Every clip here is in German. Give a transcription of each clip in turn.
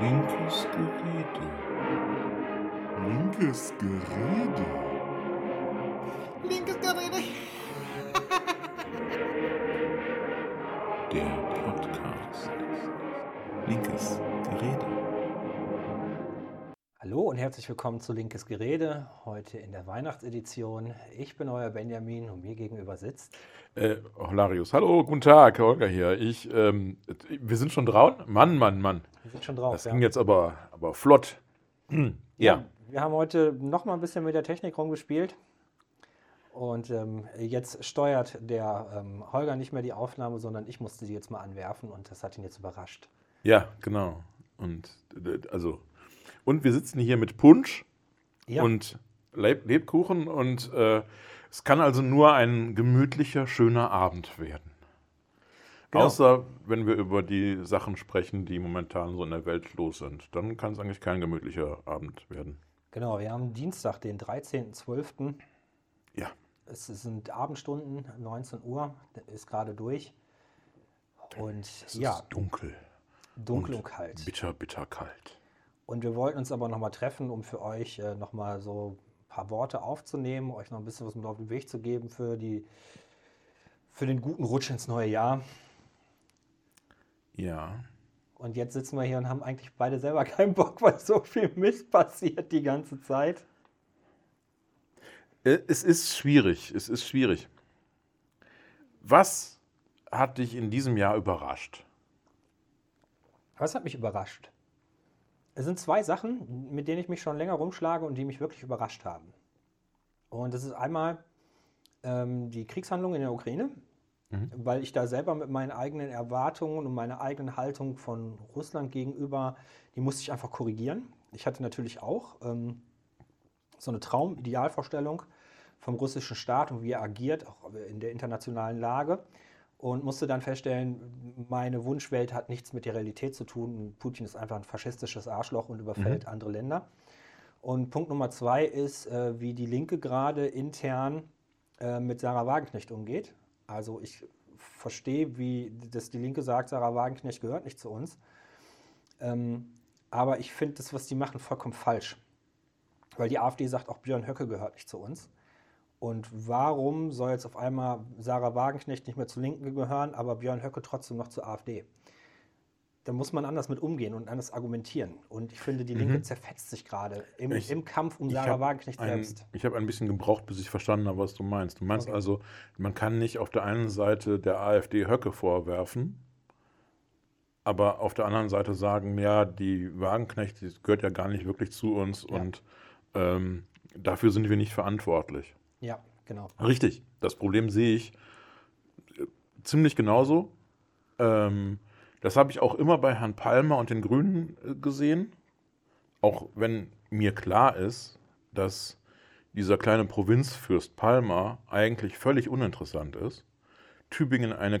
Linkes Gerede. Linkes Gerede. Linkes herzlich willkommen zu Linkes Gerede, heute in der Weihnachtsedition. Ich bin euer Benjamin und mir gegenüber sitzt. Äh, Hilarius, hallo, guten Tag, Holger hier. Ich, ähm, wir sind schon draußen? Mann, Mann, Mann. Wir sind schon drauf. Das ging jetzt aber, aber flott. ja. Wir haben heute noch mal ein bisschen mit der Technik rumgespielt. Und ähm, jetzt steuert der ähm, Holger nicht mehr die Aufnahme, sondern ich musste sie jetzt mal anwerfen und das hat ihn jetzt überrascht. Ja, genau. Und äh, also, und wir sitzen hier mit Punsch Ja, und Leb Lebkuchen und äh, es kann also nur ein gemütlicher, schöner Abend werden. Genau. Außer wenn wir über die Sachen sprechen, die momentan so in der Welt los sind. Dann kann es eigentlich kein gemütlicher Abend werden. genau. Wir haben Dienstag, den 13.12. Ja. Es sind Abendstunden, 19 Uhr, ist gerade durch. Und Es ja, ist dunkel. dunkel und kalt. Bitter, bitter kalt. Und wir wollten uns aber nochmal treffen, um für euch äh, nochmal so ein paar Worte aufzunehmen, euch noch ein bisschen was mit auf den Weg zu geben für, die, für den guten Rutsch ins neue Jahr. Ja. Und jetzt sitzen wir hier und haben eigentlich beide selber keinen Bock, weil so viel Mist passiert die ganze Zeit. Äh, Es ist schwierig. Es ist schwierig. Was hat dich in diesem Jahr überrascht? Was hat mich überrascht? Es sind zwei Sachen, mit denen ich mich schon länger rumschlage und die mich wirklich überrascht haben. Und das ist einmal ähm, die Kriegshandlung in der Ukraine, weil ich da selber mit meinen eigenen Erwartungen und meiner eigenen Haltung von Russland gegenüber, die musste ich einfach korrigieren. Ich hatte natürlich auch ähm, so eine Traumidealvorstellung vom russischen Staat und wie er agiert, auch in der internationalen Lage. Und musste dann feststellen, meine Wunschwelt hat nichts mit der Realität zu tun. Putin ist einfach ein faschistisches Arschloch und überfällt andere Länder. Und Punkt Nummer zwei ist, äh, wie die Linke gerade intern äh, mit Sarah Wagenknecht umgeht. Also ich verstehe, wie das die Linke sagt, Sarah Wagenknecht gehört nicht zu uns. Ähm, aber ich finde das, was die machen, vollkommen falsch. Weil die AfD sagt, auch Björn Höcke gehört nicht zu uns. Und warum soll jetzt auf einmal Sarah Wagenknecht nicht mehr zur Linken gehören, aber Björn Höcke trotzdem noch zur AfD? Da muss man anders mit umgehen und anders argumentieren. Und ich finde, die Linke zerfetzt sich gerade im, im Kampf um Sarah Wagenknecht ein, selbst. Ich habe ein bisschen gebraucht, bis ich verstanden habe, was du meinst. Du meinst Okay. also, man kann nicht auf der einen Seite der AfD Höcke vorwerfen, aber auf der anderen Seite sagen, ja, die Wagenknecht die gehört ja gar nicht wirklich zu uns Ja. und ähm, dafür sind wir nicht verantwortlich. Ja, genau. Richtig. Das Problem sehe ich äh, ziemlich genauso. Ähm, das habe ich auch immer bei Herrn Palmer und den Grünen äh, gesehen. Auch wenn mir klar ist, dass dieser kleine Provinzfürst Palmer eigentlich völlig uninteressant ist. Tübingen eine,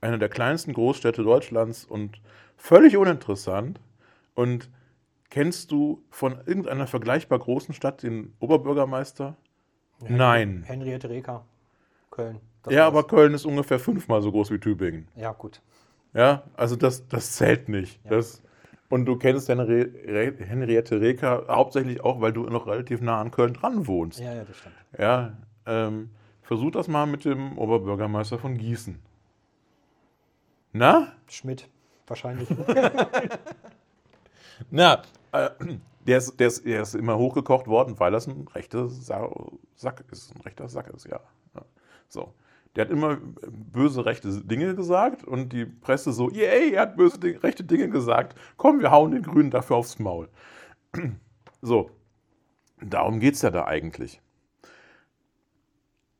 eine der kleinsten Großstädte Deutschlands und völlig uninteressant. Und kennst du von irgendeiner vergleichbar großen Stadt den Oberbürgermeister? Nein. Henriette Reker, Köln. Das ja, war's. aber Köln ist ungefähr fünfmal so groß wie Tübingen. Ja, gut. Ja, also das, das zählt nicht. Ja. Das, und du kennst Henri Henriette Reker hauptsächlich auch, weil du noch relativ nah an Köln dran wohnst. Ja, ja, das stimmt. Ja, ähm, versuch das mal mit dem Oberbürgermeister von Gießen. Na? Schmidt, wahrscheinlich. Na, äh, der, ist, der, ist, der ist immer hochgekocht worden, weil das ein rechter Sa Sack ist. Ein rechter Sack ist, ja. ja. So. Der hat immer böse rechte Dinge gesagt und die Presse so, yay, er hat böse rechte Dinge gesagt. Komm, wir hauen den Grünen dafür aufs Maul. So. Darum geht es ja da eigentlich.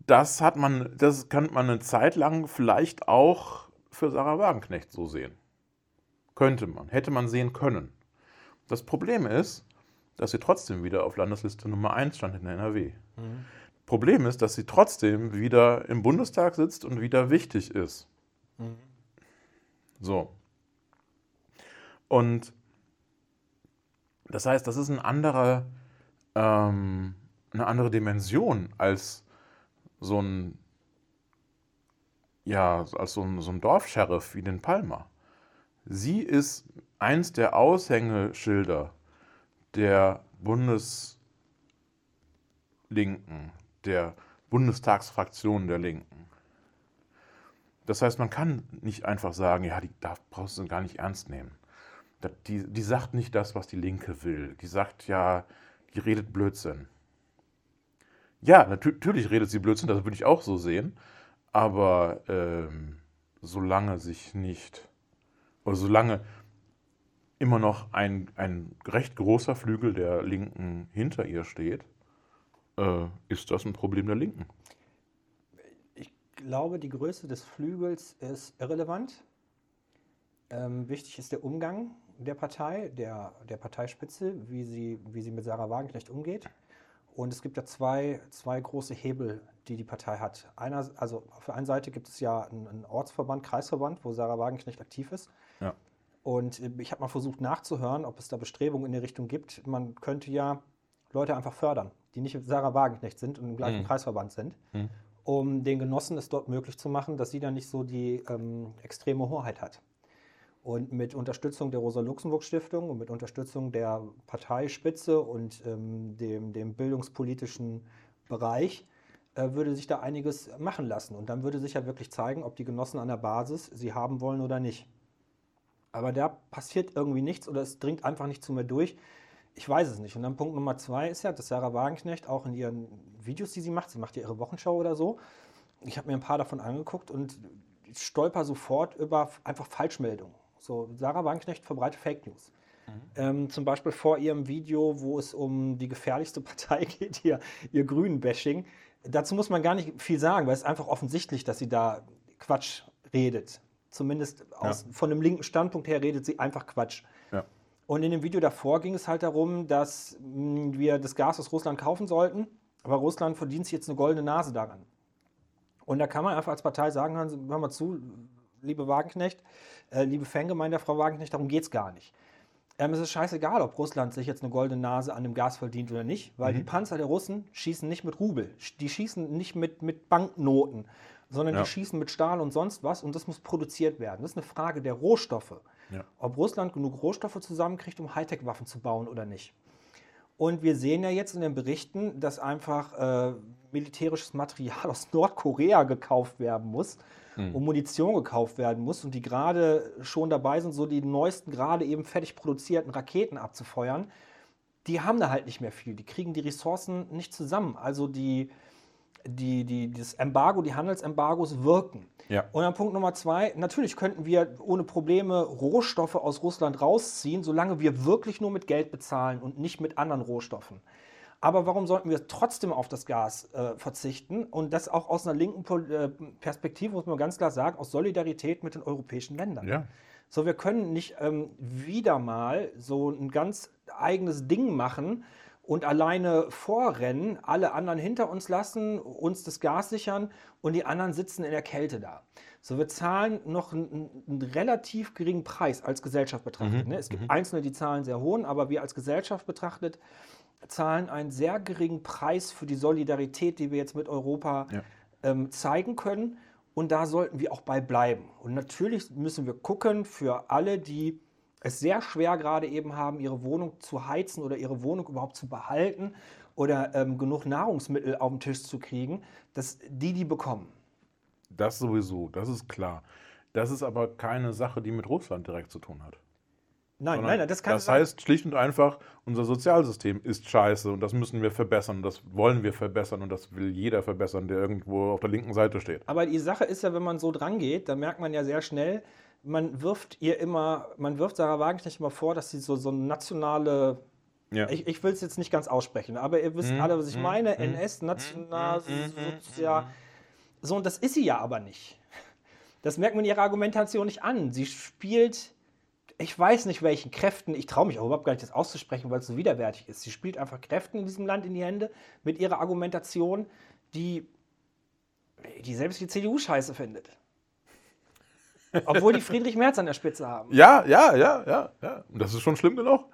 Das hat man, das kann man eine Zeit lang vielleicht auch für Sarah Wagenknecht so sehen. Könnte man, hätte man sehen können. Das Problem ist, dass sie trotzdem wieder auf Landesliste Nummer 1 stand in der NRW. Problem ist, dass sie trotzdem wieder im Bundestag sitzt und wieder wichtig ist. So. Und das heißt, das ist ein anderer, ähm, eine andere Dimension als so ein, ja, als so ein, so ein Dorfscheriff wie den Palmer. Sie ist eins der Aushängeschilder der Bundeslinken, der Bundestagsfraktion der Linken. Das heißt, man kann nicht einfach sagen, ja, die darf, brauchst du gar nicht ernst nehmen. Da- Die, die sagt nicht das, was die Linke will. Die sagt ja, die redet Blödsinn. Ja, natü- natürlich redet sie Blödsinn, das würde ich auch so sehen. Aber ähm, solange sich nicht, oder solange immer noch ein, ein recht großer Flügel der Linken hinter ihr steht, äh, ist das ein Problem der Linken. Ich glaube, die Größe des Flügels ist irrelevant. Ähm, wichtig ist der Umgang der Partei, der, der Parteispitze, wie sie, wie sie mit Sarah Wagenknecht umgeht. Und es gibt ja zwei, zwei große Hebel, die die Partei hat. Einer, also auf der einen Seite gibt es ja einen, einen Ortsverband, Kreisverband, wo Sarah Wagenknecht aktiv ist. Ja. Und äh, ich habe mal versucht nachzuhören, ob es da Bestrebungen in die Richtung gibt. Man könnte ja Leute einfach fördern, die nicht Sarah Wagenknecht sind und im gleichen Mhm. Kreisverband sind Mhm. um den Genossen es dort möglich zu machen, dass sie dann nicht so die ähm, extreme Hoheit hat. Und mit Unterstützung der Rosa-Luxemburg-Stiftung und mit Unterstützung der Parteispitze und ähm, dem, dem bildungspolitischen Bereich äh, würde sich da einiges machen lassen. Und dann würde sich ja wirklich zeigen, ob die Genossen an der Basis sie haben wollen oder nicht. Aber da passiert irgendwie nichts oder es dringt einfach nicht zu mir durch. Ich weiß es nicht. Und dann Punkt Nummer zwei ist ja, dass Sarah Wagenknecht auch in ihren Videos, die sie macht, sie macht ja ihre Wochenschau oder so, ich habe mir ein paar davon angeguckt und stolper sofort über einfach Falschmeldungen. So, Sarah Wagenknecht verbreitet Fake News. Ähm, zum Beispiel vor ihrem Video, wo es um die gefährlichste Partei geht, ihr, ihr Grünen-Bashing. Dazu muss man gar nicht viel sagen, weil es ist einfach offensichtlich, dass sie da Quatsch redet. Zumindest aus, von einem linken Standpunkt her redet sie einfach Quatsch. Ja. Und in dem Video davor ging es halt darum, dass mh, wir das Gas aus Russland kaufen sollten, aber Russland verdient sich jetzt eine goldene Nase daran. Und da kann man einfach als Partei sagen, hören, hören wir zu, liebe Wagenknecht, äh, liebe Fangemeinde der Frau Wagenknecht, darum geht es gar nicht. Ähm, es ist scheißegal, ob Russland sich jetzt eine goldene Nase an dem Gas verdient oder nicht, weil die Panzer der Russen schießen nicht mit Rubel, die schießen nicht mit, mit Banknoten, sondern Ja. die schießen mit Stahl und sonst was und das muss produziert werden. Das ist eine Frage der Rohstoffe. Ja. Ob Russland genug Rohstoffe zusammenkriegt, um Hightech-Waffen zu bauen oder nicht. Und wir sehen ja jetzt in den Berichten, dass einfach äh, militärisches Material aus Nordkorea gekauft werden muss und Munition gekauft werden muss und die gerade schon dabei sind, so die neuesten, gerade eben fertig produzierten Raketen abzufeuern. Die haben da halt nicht mehr viel. Die kriegen die Ressourcen nicht zusammen. Also die, die, die, das Embargo, die Handelsembargos wirken. Ja. Und dann Punkt Nummer zwei, natürlich könnten wir ohne Probleme Rohstoffe aus Russland rausziehen, solange wir wirklich nur mit Geld bezahlen und nicht mit anderen Rohstoffen. Aber warum sollten wir trotzdem auf das Gas äh, verzichten? Und das auch aus einer linken äh, Perspektive, muss man ganz klar sagen, aus Solidarität mit den europäischen Ländern. Ja. So, wir können nicht ähm, wieder mal so ein ganz eigenes Ding machen und alleine vorrennen, alle anderen hinter uns lassen, uns das Gas sichern und die anderen sitzen in der Kälte da. So, wir zahlen noch einen, einen relativ geringen Preis als Gesellschaft betrachtet. Ne? Es gibt Einzelne, die zahlen sehr hohen, aber wir als Gesellschaft betrachtet zahlen einen sehr geringen Preis für die Solidarität, die wir jetzt mit Europa Ja. ähm, zeigen können. Und da sollten wir auch bei bleiben. Und natürlich müssen wir gucken für alle, die es sehr schwer gerade eben haben, ihre Wohnung zu heizen oder ihre Wohnung überhaupt zu behalten oder ähm, genug Nahrungsmittel auf den Tisch zu kriegen, dass die die bekommen. Das sowieso, das ist klar. Das ist aber keine Sache, die mit Russland direkt zu tun hat. Nein, nein, nein, das kann das heißt schlicht und einfach, unser Sozialsystem ist scheiße und das müssen wir verbessern. Das wollen wir verbessern und das will jeder verbessern, der irgendwo auf der linken Seite steht. Aber die Sache ist ja, wenn man so dran geht, dann merkt man ja sehr schnell, man wirft ihr immer, man wirft Sarah Wagenknecht immer vor, dass sie so, so eine nationale, Ja. ich, ich will es jetzt nicht ganz aussprechen, aber ihr wisst Mhm, alle, was ich mhm, meine, mhm, NS, national, mhm, sozial. So, und das ist sie ja aber nicht. Das merkt man ihrer Argumentation nicht an. Sie spielt, ich weiß nicht welchen Kräften, ich traue mich auch überhaupt gar nicht, das auszusprechen, weil es so widerwärtig ist. Sie spielt einfach Kräften in diesem Land in die Hände mit ihrer Argumentation, die, die selbst die CDU scheiße findet. Obwohl die Friedrich Merz an der Spitze haben. Ja, ja, ja, ja, ja. Und das ist schon schlimm genug.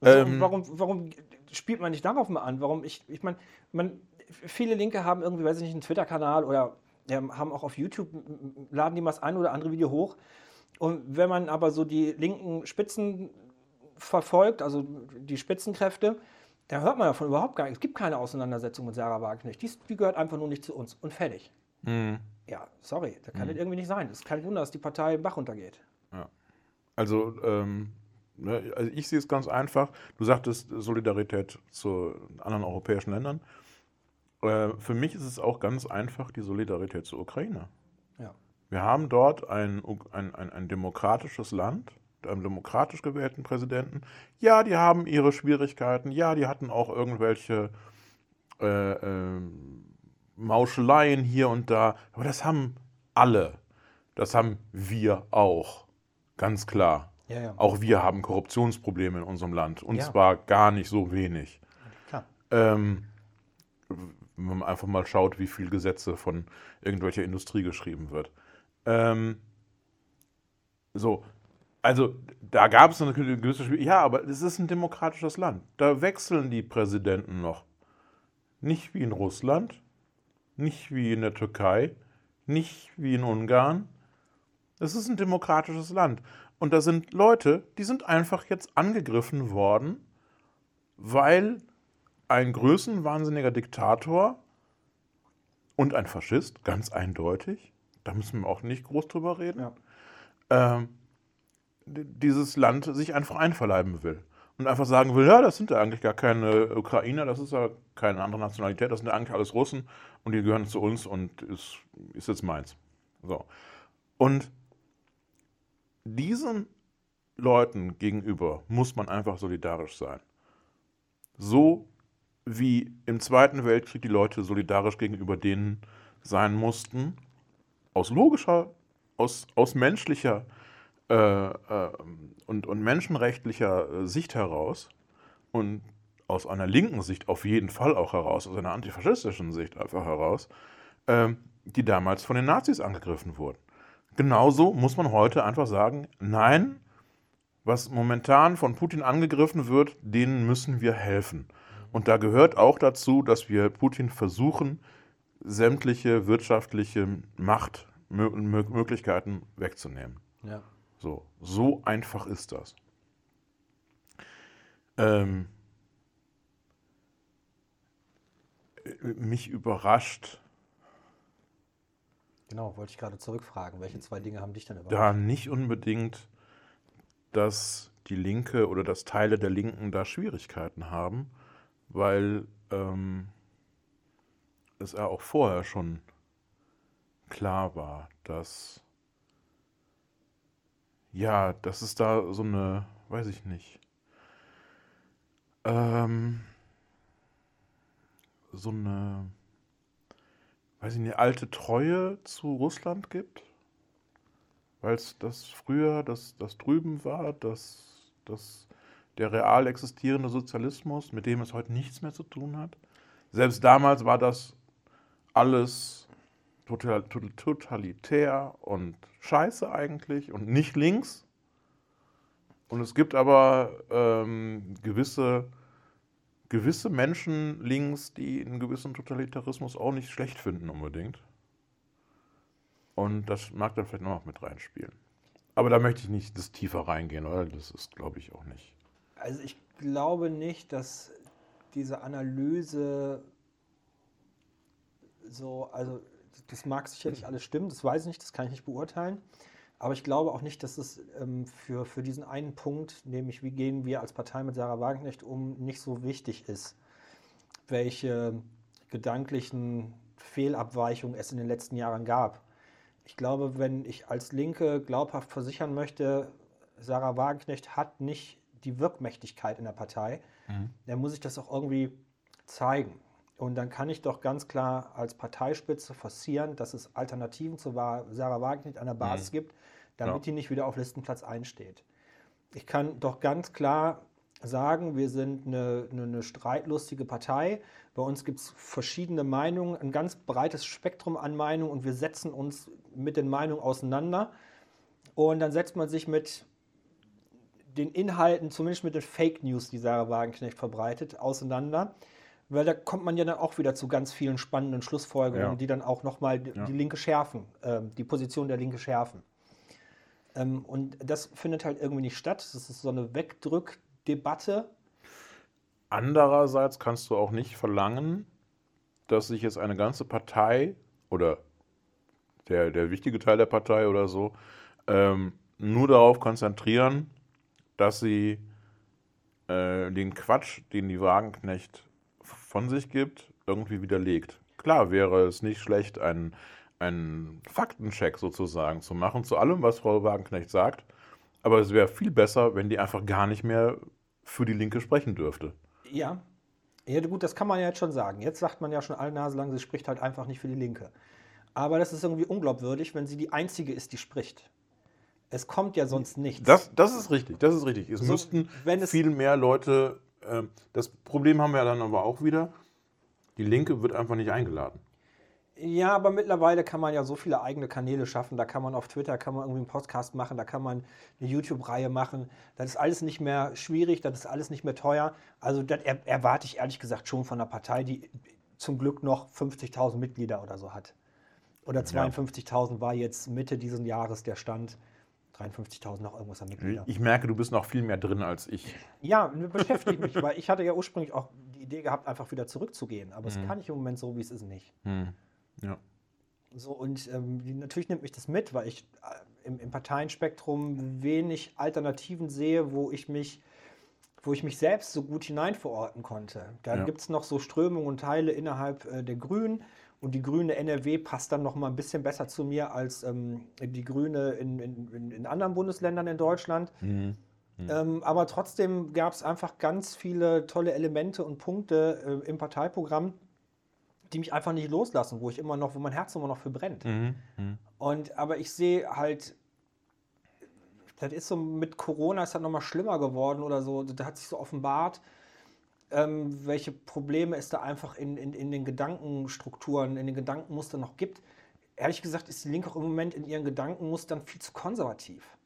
So, Ähm, warum, warum spielt man nicht darauf mal an? Warum ich, ich meine, man, viele Linke haben irgendwie, weiß ich nicht, einen Twitter-Kanal oder ja, haben auch auf YouTube, laden die mal das ein oder andere Video hoch. Und wenn man aber so die linken Spitzen verfolgt, also die Spitzenkräfte, da hört man davon überhaupt gar nichts. Es gibt keine Auseinandersetzung mit Sarah Wagenknecht. Die, die gehört einfach nur nicht zu uns. Und fertig. Mhm. Ja, sorry, da kann das irgendwie nicht sein. Es ist kein Wunder, dass die Partei im Bach runtergeht. Also, ähm, ne, also ich sehe es ganz einfach. Du sagtest Solidarität zu anderen europäischen Ländern. Äh, für mich ist es auch ganz einfach die Solidarität zur Ukraine. Ja. Wir haben dort ein, ein, ein, ein demokratisches Land, mit einem demokratisch gewählten Präsidenten. Ja, die haben ihre Schwierigkeiten. Ja, die hatten auch irgendwelche äh, ähm, Mauscheleien hier und da. Aber das haben alle. Das haben wir auch. Ganz klar. Ja, ja. Auch wir haben Korruptionsprobleme in unserem Land. Und Ja. zwar gar nicht so wenig. Ähm, wenn man einfach mal schaut, wie viel Gesetze von irgendwelcher Industrie geschrieben wird. Ähm, so, also da gab es eine gewisse Schwierigkeit. Ja, aber es ist ein demokratisches Land. Da wechseln die Präsidenten noch. Nicht wie in Russland, nicht wie in der Türkei, nicht wie in Ungarn. Es ist ein demokratisches Land. Und da sind Leute, die sind einfach jetzt angegriffen worden, weil ein größenwahnsinniger Diktator und ein Faschist, ganz eindeutig, da müssen wir auch nicht groß drüber reden, Ja. ähm, dieses Land sich einfach einverleiben will. Und einfach sagen will, ja, das sind ja eigentlich gar keine Ukrainer, das ist ja keine andere Nationalität, das sind ja eigentlich alles Russen und die gehören zu uns und ist, ist jetzt meins. So. Und diesen Leuten gegenüber muss man einfach solidarisch sein. So wie im Zweiten Weltkrieg die Leute solidarisch gegenüber denen sein mussten, aus logischer, aus, aus menschlicher äh, äh, und, und menschenrechtlicher äh, Sicht heraus und aus einer linken Sicht auf jeden Fall auch heraus, aus einer antifaschistischen Sicht einfach heraus, ähm, die damals von den Nazis angegriffen wurden. Genauso muss man heute einfach sagen, nein, was momentan von Putin angegriffen wird, denen müssen wir helfen. Und da gehört auch dazu, dass wir Putin versuchen, sämtliche wirtschaftliche Machtmöglichkeiten wegzunehmen. Ja. So, so einfach ist das. Ähm, äh, mich überrascht Genau, wollte ich gerade zurückfragen. Welche zwei Dinge haben dich denn überrascht? da nicht unbedingt, dass die Linke oder dass Teile der Linken da Schwierigkeiten haben, weil ähm, es ja auch vorher schon klar war, dass ja, dass es da so eine, weiß ich nicht, ähm, so eine, weiß ich nicht, alte Treue zu Russland gibt weil es das früher, das, das drüben war, das, das der real existierende Sozialismus, mit dem es heute nichts mehr zu tun hat. Selbst damals war das alles total, total, totalitär und scheiße eigentlich und nicht links. Und es gibt aber ähm, gewisse, gewisse Menschen links, die einen gewissen Totalitarismus auch nicht schlecht finden unbedingt. Und das mag dann vielleicht noch mit reinspielen. Aber da möchte ich nicht das tiefer reingehen, oder? Das ist, glaube ich, auch nicht. Also ich glaube nicht, dass diese Analyse so, also das mag sicherlich alles stimmen, das weiß ich nicht, das kann ich nicht beurteilen. Aber ich glaube auch nicht, dass es ähm, für, für diesen einen Punkt, nämlich wie gehen wir als Partei mit Sarah Wagenknecht um, nicht so wichtig ist, welche gedanklichen Fehlabweichungen es in den letzten Jahren gab. Ich glaube, wenn ich als Linke glaubhaft versichern möchte, Sarah Wagenknecht hat nicht die Wirkmächtigkeit in der Partei, dann muss ich das auch irgendwie zeigen. Und dann kann ich doch ganz klar als Parteispitze forcieren, dass es Alternativen zu Sarah Wagenknecht an der Basis gibt, damit Ja. die nicht wieder auf Listenplatz einsteht. Ich kann doch ganz klar sagen, wir sind eine, eine, eine streitlustige Partei. Bei uns gibt es verschiedene Meinungen, ein ganz breites Spektrum an Meinungen und wir setzen uns mit den Meinungen auseinander. Und dann setzt man sich mit den Inhalten, zumindest mit den Fake News, die Sarah Wagenknecht verbreitet, auseinander. Weil da kommt man ja dann auch wieder zu ganz vielen spannenden Schlussfolgerungen, Ja. die dann auch nochmal die, Ja. die Linke schärfen, ähm, die Position der Linke schärfen. Ähm, und das findet halt irgendwie nicht statt. Das ist so eine Wegdrückdebatte. Andererseits kannst du auch nicht verlangen, dass sich jetzt eine ganze Partei oder der, der wichtige Teil der Partei oder so ähm, nur darauf konzentrieren, dass sie äh, den Quatsch, den die Wagenknecht von sich gibt, irgendwie widerlegt. Klar wäre es nicht schlecht, einen, einen Faktencheck sozusagen zu machen zu allem, was Frau Wagenknecht sagt. Aber es wäre viel besser, wenn die einfach gar nicht mehr für die Linke sprechen dürfte. Ja. Ja, gut, das kann man ja jetzt schon sagen. Jetzt sagt man ja schon alle Nase lang, sie spricht halt einfach nicht für die Linke. Aber das ist irgendwie unglaubwürdig, wenn sie die Einzige ist, die spricht. Es kommt ja sonst nichts. Das, das ist richtig, das ist richtig. Es So, müssten wenn es- viel mehr Leute. Ähm, das Problem haben wir ja dann aber auch wieder. Die Linke wird einfach nicht eingeladen. Ja, aber mittlerweile kann man ja so viele eigene Kanäle schaffen. Da kann man auf Twitter, kann man irgendwie einen Podcast machen, da kann man eine YouTube-Reihe machen. Das ist alles nicht mehr schwierig, das ist alles nicht mehr teuer. Also das er, erwarte ich ehrlich gesagt schon von einer Partei, die zum Glück noch 50.000 Mitglieder oder so hat. Oder 52.000 war jetzt Mitte dieses Jahres der Stand. 53.000 noch irgendwas an Mitgliedern. Ich merke, du bist noch viel mehr drin als ich. Ja, beschäftigt mich, weil ich hatte ja ursprünglich auch die Idee gehabt, einfach wieder zurückzugehen. Aber es kann ich im Moment so, wie es ist, nicht. Ja. So, und ähm, natürlich nimmt mich das mit, weil ich äh, im, im Parteienspektrum wenig Alternativen sehe, wo ich mich, wo ich mich selbst so gut hineinverorten konnte. Dann Ja. gibt es noch so Strömungen und Teile innerhalb äh, der Grünen. Und die grüne NRW passt dann noch mal ein bisschen besser zu mir als ähm, die grüne in, in, in, anderen Bundesländern in Deutschland. Ähm, aber trotzdem gab es einfach ganz viele tolle Elemente und Punkte äh, im Parteiprogramm, die mich einfach nicht loslassen, wo ich immer noch, wo mein Herz immer noch für brennt. Und aber ich sehe halt, das ist so mit Corona ist das nochmal schlimmer geworden oder so. Da hat sich so offenbart, ähm, welche Probleme es da einfach in, in, in den Gedankenstrukturen, in den Gedankenmustern noch gibt. Ehrlich gesagt ist die Linke auch im Moment in ihren Gedankenmustern viel zu konservativ.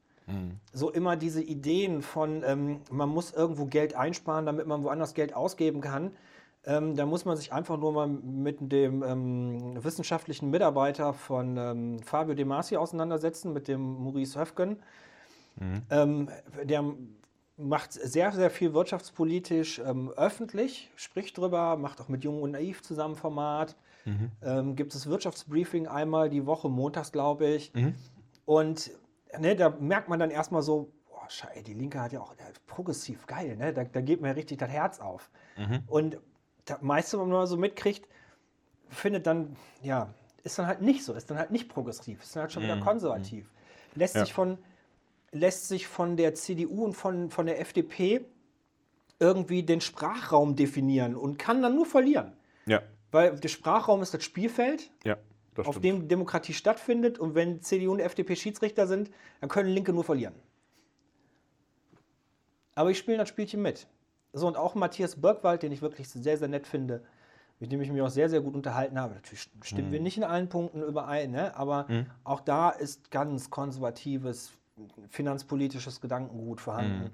So immer diese Ideen von, ähm, man muss irgendwo Geld einsparen, damit man woanders Geld ausgeben kann. Ähm, da muss man sich einfach nur mal mit dem ähm, wissenschaftlichen Mitarbeiter von ähm, Fabio De Masi auseinandersetzen, mit dem Maurice Höfgen. Ähm, der macht sehr, sehr viel wirtschaftspolitisch ähm, öffentlich, spricht drüber, macht auch mit Jung und Naiv zusammen Format. Ähm, gibt es Wirtschaftsbriefing einmal die Woche, montags glaube ich. Und ne, da merkt man dann erstmal so, boah, Scheiße, die Linke hat ja auch ja, progressiv geil, ne? Da, da geht mir richtig das Herz auf. Und das meiste, was man so mitkriegt, findet dann, ja, ist dann halt nicht so, ist dann halt nicht progressiv, ist dann halt schon wieder konservativ. Lässt Ja. sich von lässt sich von der CDU und von, von der FDP irgendwie den Sprachraum definieren und kann dann nur verlieren. Ja, Weil der Sprachraum ist das Spielfeld, ja, das auf dem Demokratie stattfindet. Und wenn CDU und FDP Schiedsrichter sind, dann können Linke nur verlieren. Aber ich spiele das Spielchen mit. So, und auch Matthias Birkwald, den ich wirklich sehr, sehr nett finde, mit dem ich mich auch sehr, sehr gut unterhalten habe. Natürlich stimmen Mhm. wir nicht in allen Punkten überein, ne? aber auch da ist ganz konservatives, finanzpolitisches Gedankengut vorhanden. Mhm.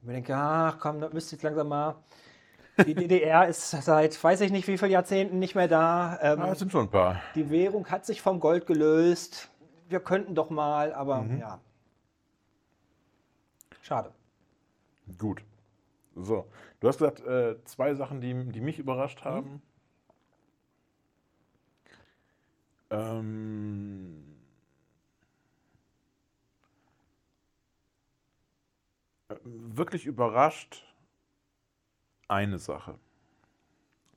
Ich mir denke, ach komm, das müsste jetzt langsam mal. Die DDR ist seit weiß ich nicht wie vielen Jahrzehnten nicht mehr da. Ähm, Ah, es sind schon ein paar. die Währung hat sich vom Gold gelöst. Wir könnten doch mal, aber ja. Schade. Gut. So, du hast gesagt, äh, zwei Sachen, die, die mich überrascht haben. Ähm, wirklich überrascht eine Sache.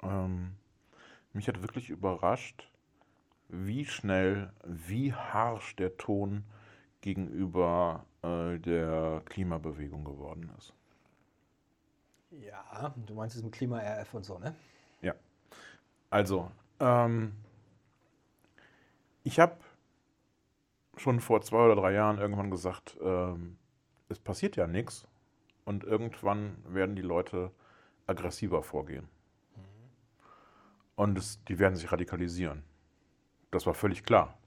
Ähm, mich hat wirklich überrascht, wie schnell, wie harsch der Ton gegenüber äh, der Klimabewegung geworden ist. Ja, du meinst es mit Klima-RF und so, ne? Ja. Also, ähm, ich habe schon vor zwei oder drei Jahren irgendwann gesagt, ähm, es passiert ja nichts und irgendwann werden die Leute aggressiver vorgehen. Und es, die werden sich radikalisieren. Das war völlig klar.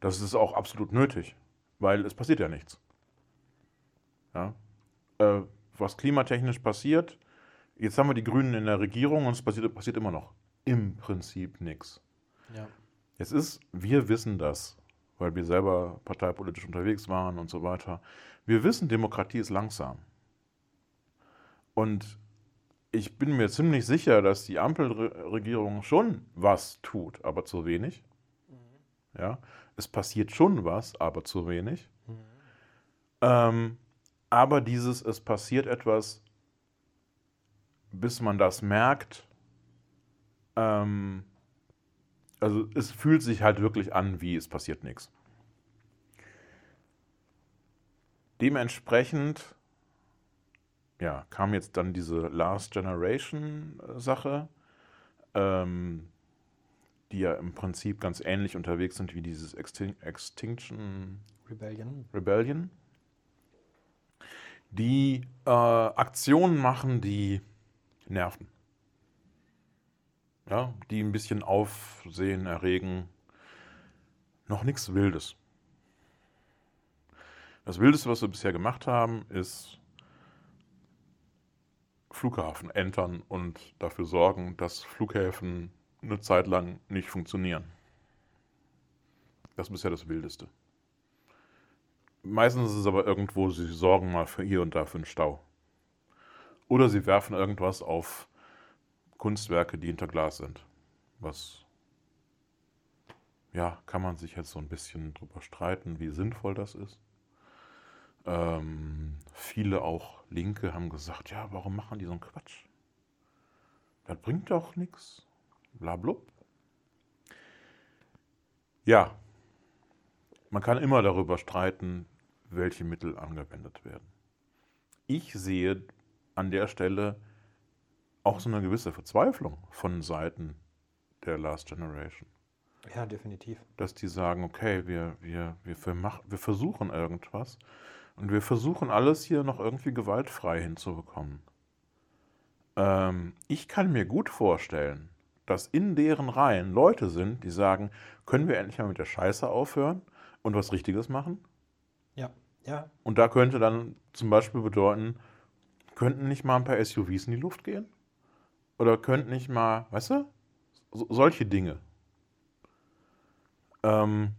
Das ist auch absolut nötig, weil es passiert ja nichts. Ja? Äh, was klimatechnisch passiert, jetzt haben wir die Grünen in der Regierung und es passiert, passiert immer noch im Prinzip nichts. Ja. Es ist, wir wissen das, weil wir selber parteipolitisch unterwegs waren und so weiter. Wir wissen, Demokratie ist langsam. Und ich bin mir ziemlich sicher, dass die Ampelregierung schon was tut, aber zu wenig. Ja, es passiert schon was, aber zu wenig. Ähm, aber dieses, es passiert etwas, bis man das merkt, ähm, also es fühlt sich halt wirklich an, wie es passiert nichts. Dementsprechend ja, kam jetzt dann diese Last Generation äh, Sache, ähm, die ja im Prinzip ganz ähnlich unterwegs sind wie dieses Extin Extinction Rebellion. Rebellion, die äh, Aktionen machen, die nerven. Ja, die ein bisschen Aufsehen erregen. Noch nichts Wildes. Das Wildeste, was wir bisher gemacht haben, ist Flughafen entern und dafür sorgen, dass Flughäfen eine Zeit lang nicht funktionieren. Das ist bisher das Wildeste. Meistens ist es aber irgendwo, sie sorgen mal für hier und da für einen Stau. Oder sie werfen irgendwas auf Kunstwerke, die hinter Glas sind. Was, ja, kann man sich jetzt so ein bisschen drüber streiten, wie sinnvoll das ist. Ähm, viele auch Linke haben gesagt, ja, warum machen die so einen Quatsch? Das bringt doch nichts. Blablub. Ja, man kann immer darüber streiten, welche Mittel angewendet werden. Ich sehe an der Stelle auch so eine gewisse Verzweiflung von Seiten der Last Generation. Ja, definitiv. Dass die sagen, okay, wir, wir, wir, vermach, wir versuchen irgendwas und wir versuchen alles hier noch irgendwie gewaltfrei hinzubekommen. Ähm, ich kann mir gut vorstellen, dass in deren Reihen Leute sind, die sagen, können wir endlich mal mit der Scheiße aufhören und was Richtiges machen? Ja, ja. Und da könnte dann zum Beispiel bedeuten, könnten nicht mal ein paar SUVs in die Luft gehen? Oder könnten nicht mal, weißt du, so, solche Dinge. Ähm,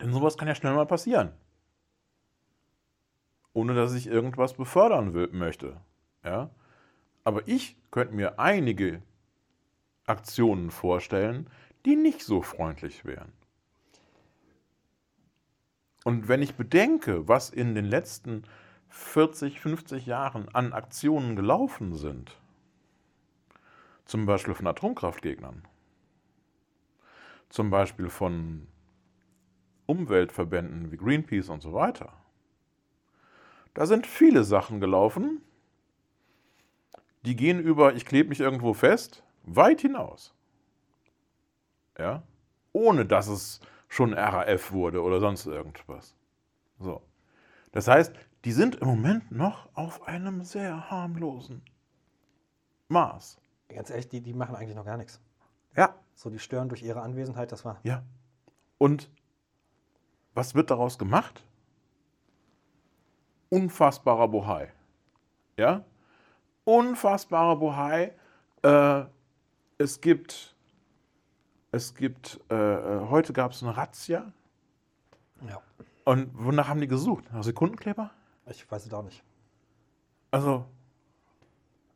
denn sowas kann ja schnell mal passieren. Ohne dass ich irgendwas befördern will, möchte. Ja? Aber ich könnte mir einige Aktionen vorstellen, die nicht so freundlich wären. Und wenn ich bedenke, was in den letzten 40, 50 Jahren an Aktionen gelaufen sind, zum Beispiel von Atomkraftgegnern, zum Beispiel von Umweltverbänden wie Greenpeace und so weiter, da sind viele Sachen gelaufen, die gehen über, ich klebe mich irgendwo fest, weit hinaus. Ja? Ohne dass es schon RAF wurde oder sonst irgendwas. So. Das heißt, die sind im Moment noch auf einem sehr harmlosen Maß. Ganz ehrlich, die, die machen eigentlich noch gar nichts. Ja. So, die stören durch ihre Anwesenheit, das war. Ja. Und was wird daraus gemacht? Unfassbarer Bohai. Ja? Unfassbarer Bohai. Äh, es gibt, es gibt, äh, äh heute gab es eine Razzia. Ja. Und wonach haben die gesucht? Nach Sekundenkleber? Ich weiß es auch nicht. Also,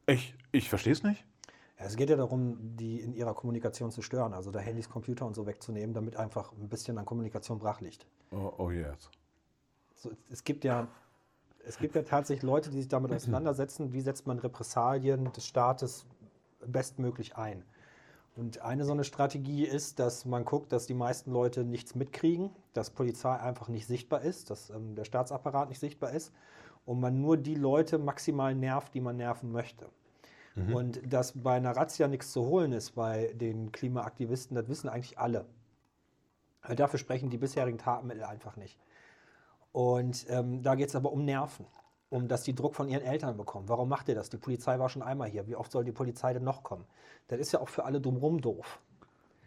ich, ich verstehe es nicht. Ja, es geht ja darum, die in ihrer Kommunikation zu stören, also da Handys, Computer und so wegzunehmen, damit einfach ein bisschen an Kommunikation brach liegt. Oh, oh yes. So, es gibt ja es gibt ja tatsächlich Leute, die sich damit auseinandersetzen, wie setzt man Repressalien des Staates bestmöglich ein. Und eine so eine Strategie ist, dass man guckt, dass die meisten Leute nichts mitkriegen, dass Polizei einfach nicht sichtbar ist, dass ähm, der Staatsapparat nicht sichtbar ist und man nur die Leute maximal nervt, die man nerven möchte. Mhm. Und dass bei einer Razzia nichts zu holen ist bei den Klimaaktivisten, das wissen eigentlich alle. Dafür sprechen die bisherigen Tatmittel einfach nicht. Und ähm, da geht es aber um Nerven, um dass die Druck von ihren Eltern bekommen. Warum macht ihr das? Die Polizei war schon einmal hier. Wie oft soll die Polizei denn noch kommen? Das ist ja auch für alle drumherum doof.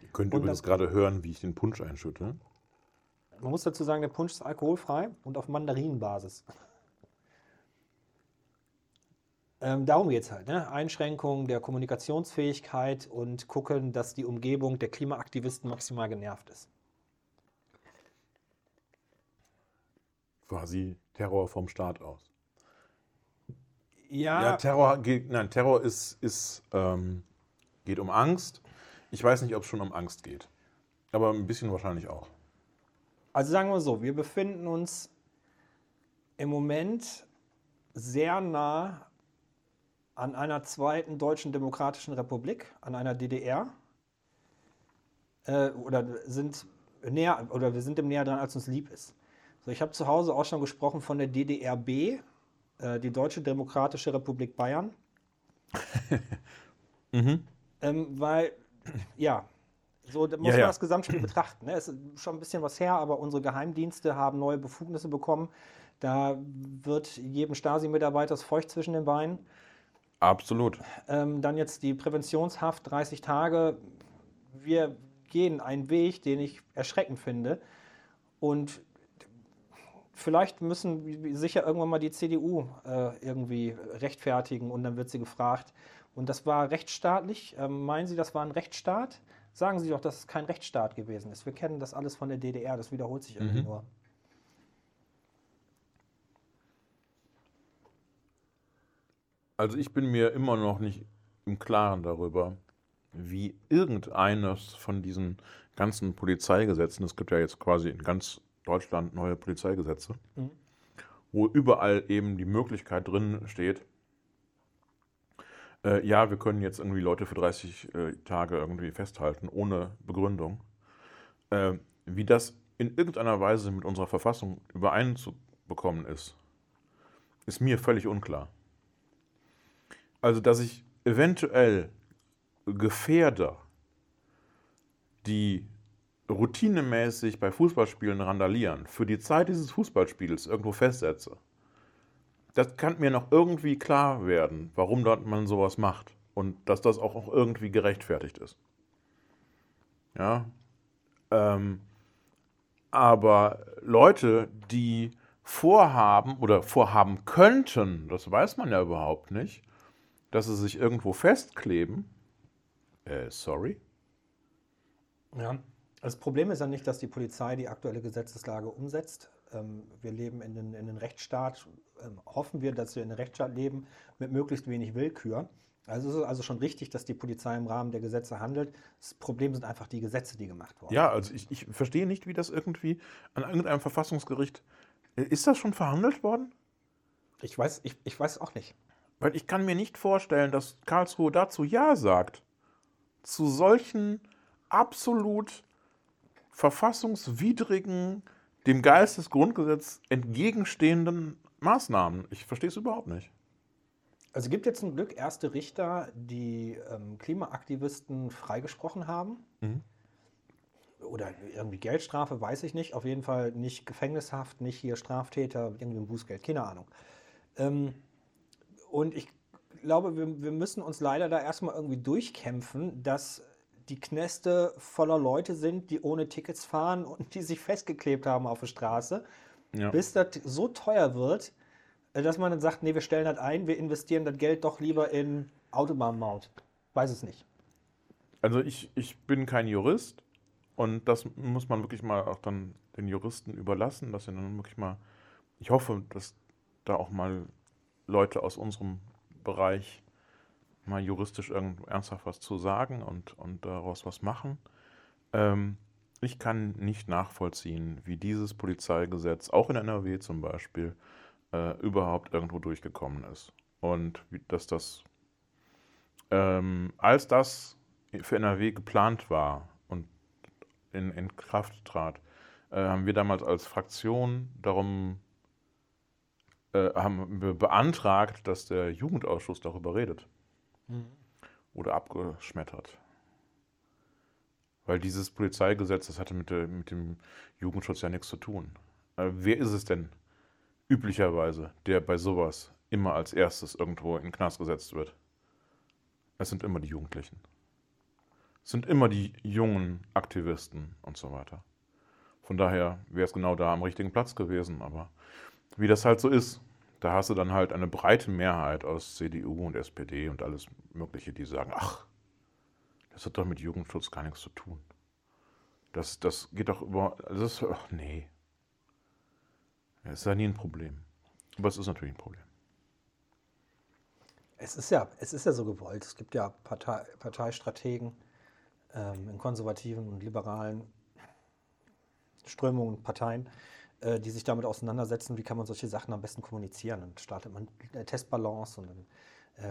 Ihr könnt und übrigens gerade hören, wie ich den Punsch einschütte. Man muss dazu sagen, der Punsch ist alkoholfrei und auf Mandarinenbasis. Ähm, darum geht es halt. Ne? Einschränkung der Kommunikationsfähigkeit und gucken, dass die Umgebung der Klimaaktivisten maximal genervt ist. Quasi Terror vom Staat aus. Ja, Ja, Terror geht, nein, Terror ist, ist ähm, geht um Angst. Ich weiß nicht, ob es schon um Angst geht. Aber ein bisschen wahrscheinlich auch. also sagen wir so, wir befinden uns im Moment sehr nah an einer zweiten deutschen demokratischen Republik, an einer DDR. Äh, oder sind näher, oder wir sind dem näher dran, als uns lieb ist. So, ich habe zu Hause auch schon gesprochen von der DDRB, die Deutsche Demokratische Republik Bayern. Ähm, weil, ja, so da muss Ja, man ja. das Gesamtspiel betrachten. Ne? Es ist schon ein bisschen was her, aber unsere Geheimdienste haben neue Befugnisse bekommen. Da wird jedem Stasi-Mitarbeiter das feucht zwischen den Beinen. Absolut. Ähm, dann jetzt die Präventionshaft, 30 Tage. Wir gehen einen Weg, den ich erschreckend finde. Und vielleicht müssen sicher irgendwann mal die CDU äh, irgendwie rechtfertigen und dann wird sie gefragt. Und das war rechtsstaatlich. Ähm, meinen Sie, das war ein Rechtsstaat? Sagen Sie doch, dass es kein Rechtsstaat gewesen ist. Wir kennen das alles von der DDR, das wiederholt sich irgendwie nur. Also ich bin mir immer noch nicht im Klaren darüber, wie irgendeines von diesen ganzen Polizeigesetzen, es gibt ja jetzt quasi in ganz Deutschland neue Polizeigesetze, Mhm. wo überall eben die Möglichkeit drin steht, äh, ja, wir können jetzt irgendwie Leute für 30 äh, Tage irgendwie festhalten, ohne Begründung. Äh, wie das in irgendeiner Weise mit unserer Verfassung übereinzubekommen ist, ist mir völlig unklar. Also, dass ich eventuell Gefährder, die routinemäßig bei Fußballspielen randalieren, für die Zeit dieses Fußballspiels irgendwo festsetze. Das kann mir noch irgendwie klar werden, warum dort man sowas macht und dass das auch, irgendwie gerechtfertigt ist. Ja. Ähm, aber Leute, die vorhaben oder vorhaben könnten, das weiß man ja überhaupt nicht, dass sie sich irgendwo festkleben, äh, sorry. Ja. Das Problem ist ja nicht, dass die Polizei die aktuelle Gesetzeslage umsetzt. Ähm, wir leben in den, in den Rechtsstaat. Ähm, hoffen wir, dass wir in einem Rechtsstaat leben mit möglichst wenig Willkür. Also es ist also schon richtig, dass die Polizei im Rahmen der Gesetze handelt. Das Problem sind einfach die Gesetze, die gemacht wurden. Ja, also ich, ich verstehe nicht, wie das irgendwie an irgendeinem Verfassungsgericht. Äh, Ist das schon verhandelt worden? Ich weiß, ich, ich weiß auch nicht. Weil ich kann mir nicht vorstellen, dass Karlsruhe dazu Ja sagt. Zu solchen absolut verfassungswidrigen, dem Geist des Grundgesetzes entgegenstehenden Maßnahmen. Ich verstehe es überhaupt nicht. Also es gibt jetzt zum Glück erste Richter, die ähm, Klimaaktivisten freigesprochen haben. Mhm. Oder irgendwie Geldstrafe, weiß ich nicht. Auf jeden Fall nicht Gefängnishaft, nicht hier Straftäter, irgendwie ein Bußgeld, keine Ahnung. Ähm, und ich glaube, wir, wir müssen uns leider da erstmal irgendwie durchkämpfen, dass die Knäste voller Leute sind, die ohne Tickets fahren und die sich festgeklebt haben auf der Straße, Ja. bis das so teuer wird, äh, dass man dann sagt, nee, wir stellen das ein, wir investieren das Geld doch lieber in Autobahnmaut. Weiß es nicht. Also ich, ich bin kein Jurist und das muss man wirklich mal auch dann den Juristen überlassen, dass sie dann wirklich mal, ich hoffe, dass da auch mal Leute aus unserem Bereich mal juristisch irgend ernsthaft was zu sagen und, und daraus was machen. Ähm, ich kann nicht nachvollziehen, wie dieses Polizeigesetz, auch in NRW zum Beispiel, äh, überhaupt irgendwo durchgekommen ist. Und wie, dass das, ähm, als das für NRW geplant war und in, in Kraft trat, äh, haben wir damals als Fraktion darum äh, haben wir beantragt, dass der Jugendausschuss darüber redet. Oder abgeschmettert. Weil dieses Polizeigesetz, das hatte mit, der, mit dem Jugendschutz ja nichts zu tun. Äh, wer ist es denn üblicherweise, der bei sowas immer als erstes irgendwo in den Knast gesetzt wird? Es sind immer die Jugendlichen. Es sind immer die jungen Aktivisten und so weiter. Von daher wäre es genau da am richtigen Platz gewesen. Aber wie das halt so ist, da hast du dann halt eine breite Mehrheit aus CDU und SPD und alles Mögliche, die sagen, ach, das hat doch mit Jugendschutz gar nichts zu tun. Das, das geht doch über, das ist, ach nee. Ja, ist ja nie ein Problem. Aber es ist natürlich ein Problem. Es ist ja, es ist ja so gewollt. Es gibt ja Partei, Parteistrategen ähm, in konservativen und liberalen Strömungen, Parteien, äh, die sich damit auseinandersetzen, wie kann man solche Sachen am besten kommunizieren. Dann startet man eine Testbalance und dann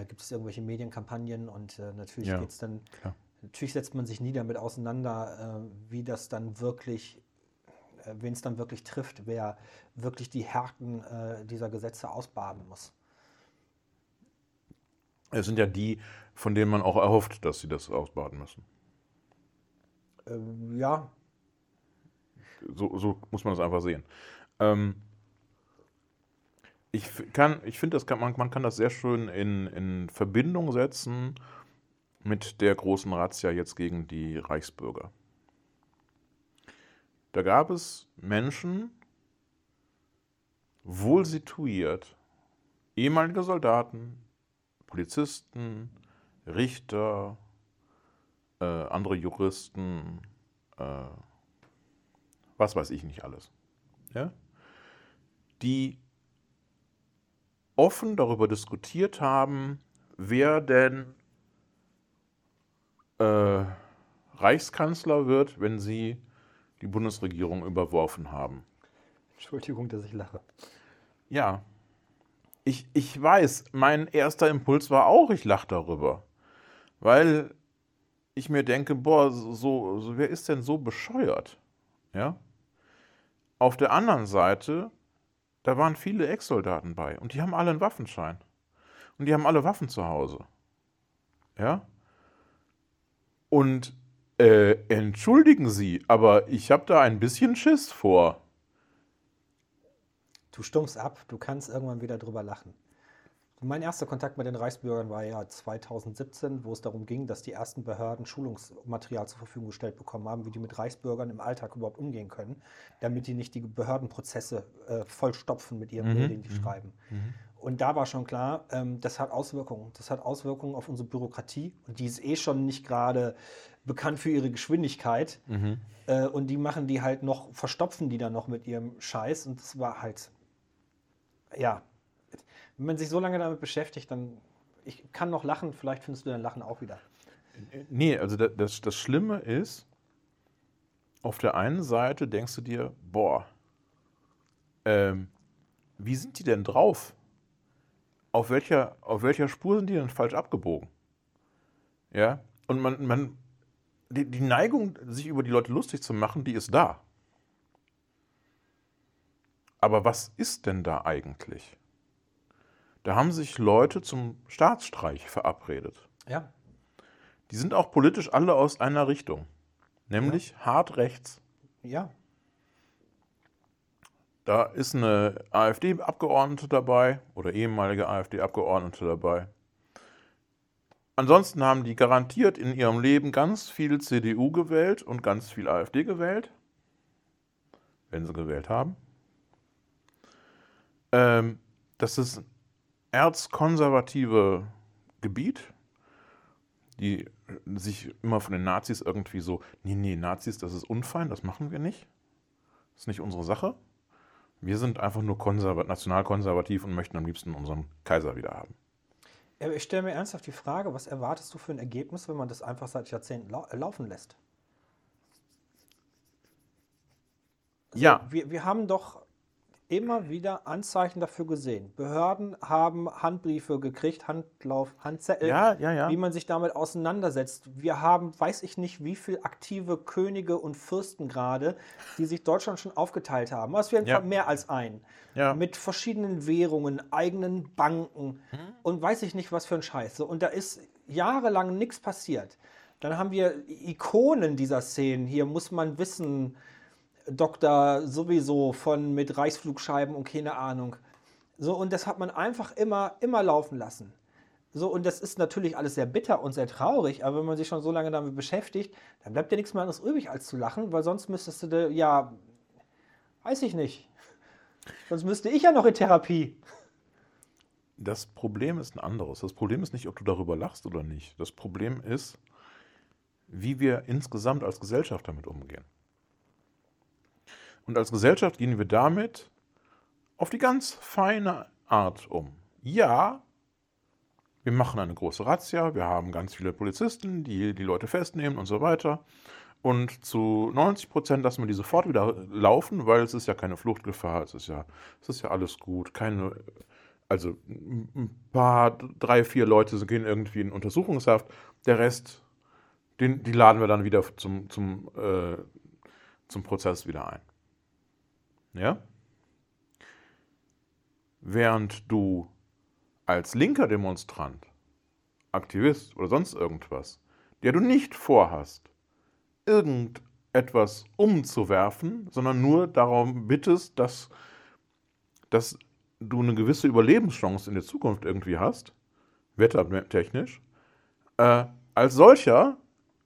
äh, gibt es irgendwelche Medienkampagnen und äh, natürlich Ja, geht's dann, klar. natürlich setzt man sich nie damit auseinander, äh, wie das dann wirklich, äh, wen es dann wirklich trifft, wer wirklich die Härten äh, dieser Gesetze ausbaden muss. Es sind ja die, von denen man auch erhofft, dass sie das ausbaden müssen. Ähm, ja, So, so muss man das einfach sehen. Ähm, ich kann, ich finde, man, man kann das sehr schön in, in Verbindung setzen mit der großen Razzia jetzt gegen die Reichsbürger. Da gab es Menschen, wohl situiert, ehemalige Soldaten, Polizisten, Richter, äh, andere Juristen, äh, was weiß ich nicht alles, ja? die offen darüber diskutiert haben, wer denn äh, Reichskanzler wird, wenn sie die Bundesregierung überworfen haben. Entschuldigung, dass ich lache. Ja, ich, ich weiß, mein erster Impuls war auch, ich lache darüber. Weil ich mir denke, boah, so, so, wer ist denn so bescheuert? Ja? Auf der anderen Seite, da waren viele Ex-Soldaten bei und die haben alle einen Waffenschein. Und die haben alle Waffen zu Hause. Ja? Und äh, entschuldigen Sie, aber ich habe da ein bisschen Schiss vor. Du stummst ab, du kannst irgendwann wieder drüber lachen. Mein erster Kontakt mit den Reichsbürgern war ja 2017, wo es darum ging, dass die ersten Behörden Schulungsmaterial zur Verfügung gestellt bekommen haben, wie die mit Reichsbürgern im Alltag überhaupt umgehen können, damit die nicht die Behördenprozesse äh, vollstopfen mit ihren Mhm, Medien, die schreiben. Und da war schon klar, ähm, das hat Auswirkungen. Das hat Auswirkungen auf unsere Bürokratie und die ist eh schon nicht gerade bekannt für ihre Geschwindigkeit. Äh, und die machen die halt noch, verstopfen die dann noch mit ihrem Scheiß. Und das war halt, ja, wenn man sich so lange damit beschäftigt, dann, ich kann noch lachen, vielleicht findest du dein Lachen auch wieder. Nee, also da- das, das Schlimme ist, auf der einen Seite denkst du dir, boah, ähm, wie sind die denn drauf? Auf welcher, auf welcher Spur sind die denn falsch abgebogen? Ja, und man, man, die, die Neigung, sich über die Leute lustig zu machen, die ist da. Aber was ist denn da eigentlich? Da haben sich Leute zum Staatsstreich verabredet. Ja, Die sind auch politisch alle aus einer Richtung, nämlich hart rechts. ja, Da ist eine AfD-Abgeordnete dabei oder ehemalige AfD-Abgeordnete dabei. Ansonsten haben die garantiert in ihrem Leben ganz viel CDU gewählt und ganz viel AfD gewählt, wenn sie gewählt haben. Ähm, das ist erzkonservative Gebiet, die sich immer von den Nazis irgendwie so, nee, nee, Nazis, das ist unfein, das machen wir nicht. Das ist nicht unsere Sache. Wir sind einfach nur konserva nationalkonservativ und möchten am liebsten unseren Kaiser wieder haben. Ich stelle mir ernsthaft die Frage, was erwartest du für ein Ergebnis, wenn man das einfach seit Jahrzehnten lau äh, laufen lässt? Also Ja. Wir, wir haben doch immer wieder Anzeichen dafür gesehen. Behörden haben Handbriefe gekriegt, Handlauf, Handzettel, Ja, ja, ja. wie man sich damit auseinandersetzt. Wir haben, weiß ich nicht, wie viele aktive Könige und Fürsten gerade, die sich Deutschland schon aufgeteilt haben. Es wären mehr als ein. Mit verschiedenen Währungen, eigenen Banken und weiß ich nicht, was für ein Scheiß. So, Und da ist jahrelang nichts passiert. Dann haben wir Ikonen dieser Szenen. Hier muss man wissen, Doktor sowieso von mit Reichsflugscheiben und keine Ahnung. So, und das hat man einfach immer, immer laufen lassen. So, und das ist natürlich alles sehr bitter und sehr traurig, aber wenn man sich schon so lange damit beschäftigt, dann bleibt ja nichts mehr anderes übrig, als zu lachen, weil sonst müsstest du, ja, weiß ich nicht. Sonst müsste ich ja noch in Therapie. Das Problem ist ein anderes. Das Problem ist nicht, ob du darüber lachst oder nicht. Das Problem ist, wie wir insgesamt als Gesellschaft damit umgehen. Und als Gesellschaft gehen wir damit auf die ganz feine Art um. Ja, wir machen eine große Razzia, wir haben ganz viele Polizisten, die die Leute festnehmen und so weiter. Und zu 90 Prozent lassen wir die sofort wieder laufen, weil es ist ja keine Fluchtgefahr, es ist ja, es ist ja alles gut. Keine, also ein paar, drei, vier Leute gehen irgendwie in Untersuchungshaft, der Rest, den, die laden wir dann wieder zum, zum, äh, zum Prozess wieder ein. Ja? Während du als linker Demonstrant, Aktivist oder sonst irgendwas, der du nicht vorhast, irgendetwas umzuwerfen, sondern nur darum bittest, dass, dass du eine gewisse Überlebenschance in der Zukunft irgendwie hast, wettertechnisch, äh, als solcher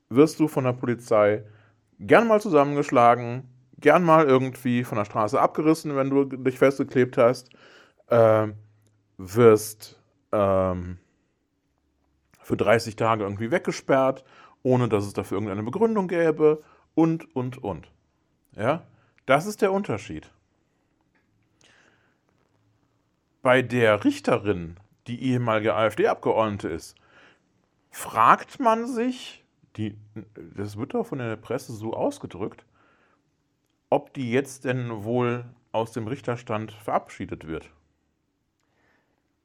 wirst du von der Polizei gern mal zusammengeschlagen, gern mal irgendwie von der Straße abgerissen, wenn du dich festgeklebt hast, äh, wirst ähm, für 30 Tage irgendwie weggesperrt, ohne dass es dafür irgendeine Begründung gäbe und, und, und. Ja, das ist der Unterschied. Bei der Richterin, die ehemalige AfD-Abgeordnete ist, fragt man sich, die, das wird doch von der Presse so ausgedrückt, ob die jetzt denn wohl aus dem Richterstand verabschiedet wird.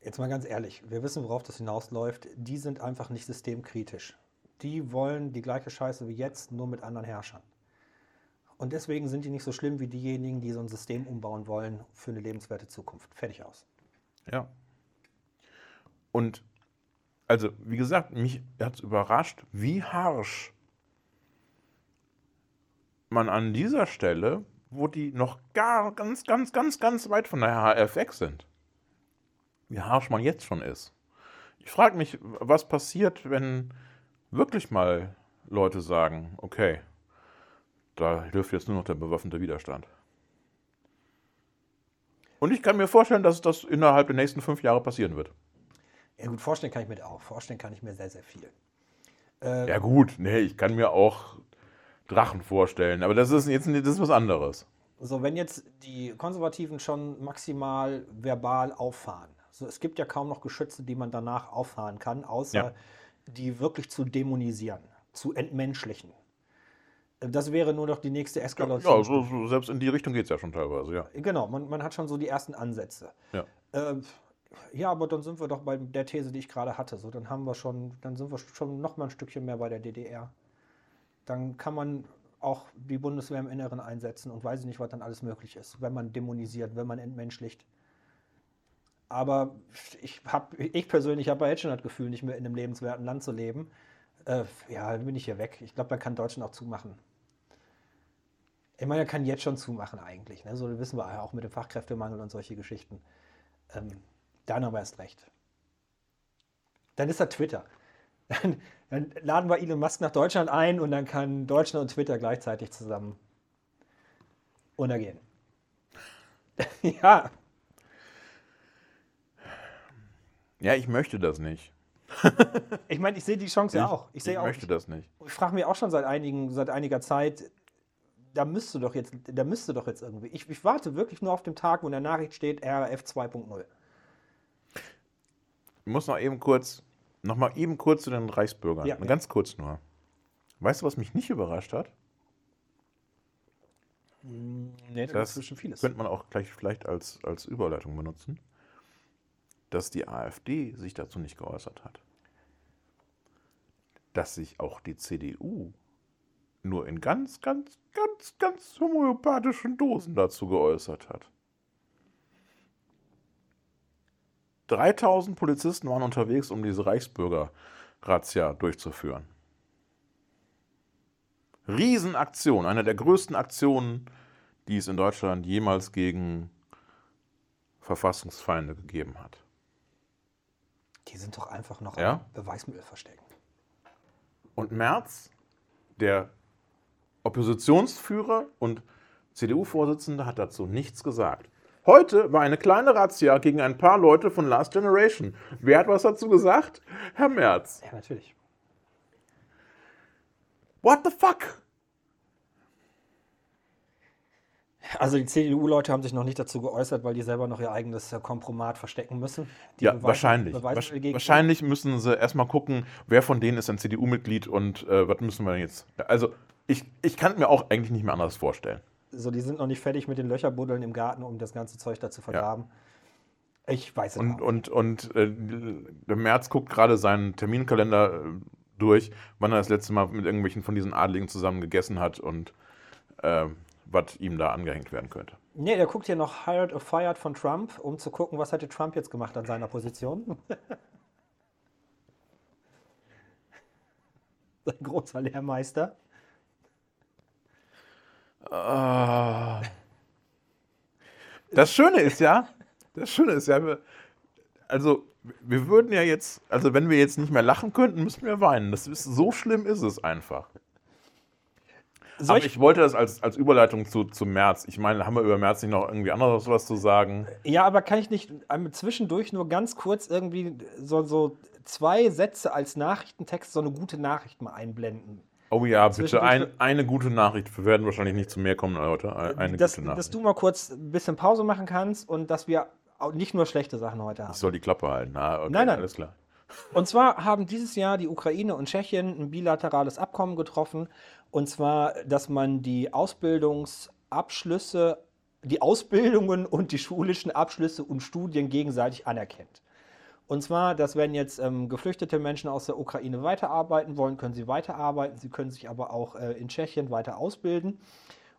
Jetzt mal ganz ehrlich, wir wissen, worauf das hinausläuft. Die sind einfach nicht systemkritisch. Die wollen die gleiche Scheiße wie jetzt, nur mit anderen Herrschern. Und deswegen sind die nicht so schlimm wie diejenigen, die so ein System umbauen wollen für eine lebenswerte Zukunft. Fertig aus. Ja. Und also, wie gesagt, mich hat es überrascht, wie harsch man an dieser Stelle, wo die noch gar ganz, ganz, ganz, ganz weit von der HF weg sind, wie harsch man jetzt schon ist. Ich frage mich, was passiert, wenn wirklich mal Leute sagen, okay, da hilft jetzt nur noch der bewaffnete Widerstand. Und ich kann mir vorstellen, dass das innerhalb der nächsten fünf Jahre passieren wird. Ja gut, vorstellen kann ich mir auch. Vorstellen kann ich mir sehr, sehr viel. Äh, ja gut, nee, ich kann mir auch Drachen vorstellen, aber das ist jetzt das ist was anderes. So, wenn jetzt die Konservativen schon maximal verbal auffahren, so, es gibt ja kaum noch Geschütze, die man danach auffahren kann, außer ja. die wirklich zu dämonisieren, zu entmenschlichen. Das wäre nur noch die nächste Eskalation. Ja, so, so, selbst in die Richtung geht es ja schon teilweise, ja. Genau, man, man hat schon so die ersten Ansätze. Ja. Äh, ja, aber dann sind wir doch bei der These, die ich gerade hatte. So, dann haben wir schon, dann sind wir schon noch mal ein Stückchen mehr bei der DDR. Dann kann man auch die Bundeswehr im Inneren einsetzen und weiß ich nicht, was dann alles möglich ist, wenn man dämonisiert, wenn man entmenschlicht. Aber ich, hab, ich persönlich habe jetzt schon das Gefühl, nicht mehr in einem lebenswerten Land zu leben. Äh, ja, dann bin ich hier weg. Ich glaube, dann kann Deutschland auch zumachen. Ich meine, er kann jetzt schon zumachen eigentlich. Ne? So wissen wir ja auch mit dem Fachkräftemangel und solche Geschichten. Ähm, dann aber erst recht. Dann ist da Twitter. Dann, dann, laden wir Elon Musk nach Deutschland ein und dann kann Deutschland und Twitter gleichzeitig zusammen untergehen. ja. Ja, ich möchte das nicht. ich meine, ich sehe die Chance ich, ja auch. Ich, ich auch, möchte das nicht. Ich frage mich auch schon seit, einigen, seit einiger Zeit, da müsste doch jetzt, da müsste doch jetzt irgendwie. Ich, ich warte wirklich nur auf den Tag, wo in der Nachricht steht RF 2.0. Ich muss noch eben kurz, noch mal eben kurz zu den Reichsbürgern. Ja, Ganz kurz nur. Weißt du, was mich nicht überrascht hat? Hm, nee, das, das vieles. könnte man auch gleich vielleicht als, als Überleitung benutzen, dass die AfD sich dazu nicht geäußert hat. Dass sich auch die CDU nur in ganz, ganz, ganz, ganz homöopathischen Dosen dazu geäußert hat. 3000 Polizisten waren unterwegs, um diese Reichsbürger-Razzia durchzuführen. Riesenaktion, eine der größten Aktionen, die es in Deutschland jemals gegen Verfassungsfeinde gegeben hat. Die sind doch einfach noch ja? Beweismittel verstecken. Und Merz, der Oppositionsführer und CDU-Vorsitzende, hat dazu nichts gesagt. Heute war eine kleine Razzia gegen ein paar Leute von Last Generation. Wer hat was dazu gesagt? Herr Merz. Ja, natürlich. What the fuck? Also die CDU-Leute haben sich noch nicht dazu geäußert, weil die selber noch ihr eigenes äh, Kompromat verstecken müssen. Die Ja, Beweise- wahrscheinlich. Dagegen- wahrscheinlich müssen sie erstmal gucken, wer von denen ist ein CDU-Mitglied und äh, was müssen wir denn jetzt. Also, ich, ich kann mir auch eigentlich nicht mehr anders vorstellen. So, die sind noch nicht fertig mit den Löcherbuddeln im Garten, um das ganze Zeug da zu vergraben. Ich weiß es Und, nicht. und, und äh, der März guckt gerade seinen Terminkalender äh, durch, wann er das letzte Mal mit irgendwelchen von diesen Adligen zusammen gegessen hat und äh, was ihm da angehängt werden könnte. Nee, der guckt hier noch Hired or Fired von Trump, um zu gucken, was hätte Trump jetzt gemacht an seiner Position. Sein großer Lehrmeister. Ah. Das Schöne ist ja, das Schöne ist ja, wir- also wir würden ja jetzt, also wenn wir jetzt nicht mehr lachen könnten, müssten wir weinen. Das ist, so schlimm ist es einfach. Soll Aber ich wollte das als, als Überleitung zu, zu März. Ich meine, haben wir über März nicht noch irgendwie anderes was zu sagen? Ja, aber kann ich nicht einmal zwischendurch nur ganz kurz irgendwie so, so zwei Sätze als Nachrichtentext, so eine gute Nachricht mal einblenden? Oh ja, bitte, ein, eine gute Nachricht. Wir werden wahrscheinlich nicht zu mehr kommen heute. Eine dass, gute Nachricht. dass du mal kurz ein bisschen Pause machen kannst und dass wir nicht nur schlechte Sachen heute haben. ich soll die Klappe halten. Ah, okay, Nein, nein. alles klar. Und zwar haben dieses Jahr die Ukraine und Tschechien ein bilaterales Abkommen getroffen. Und zwar, dass man die Ausbildungsabschlüsse, die Ausbildungen und die schulischen Abschlüsse und Studien gegenseitig anerkennt. Und zwar, dass wenn jetzt ähm, geflüchtete Menschen aus der Ukraine weiterarbeiten wollen, können sie weiterarbeiten. Sie können sich aber auch äh, in Tschechien weiter ausbilden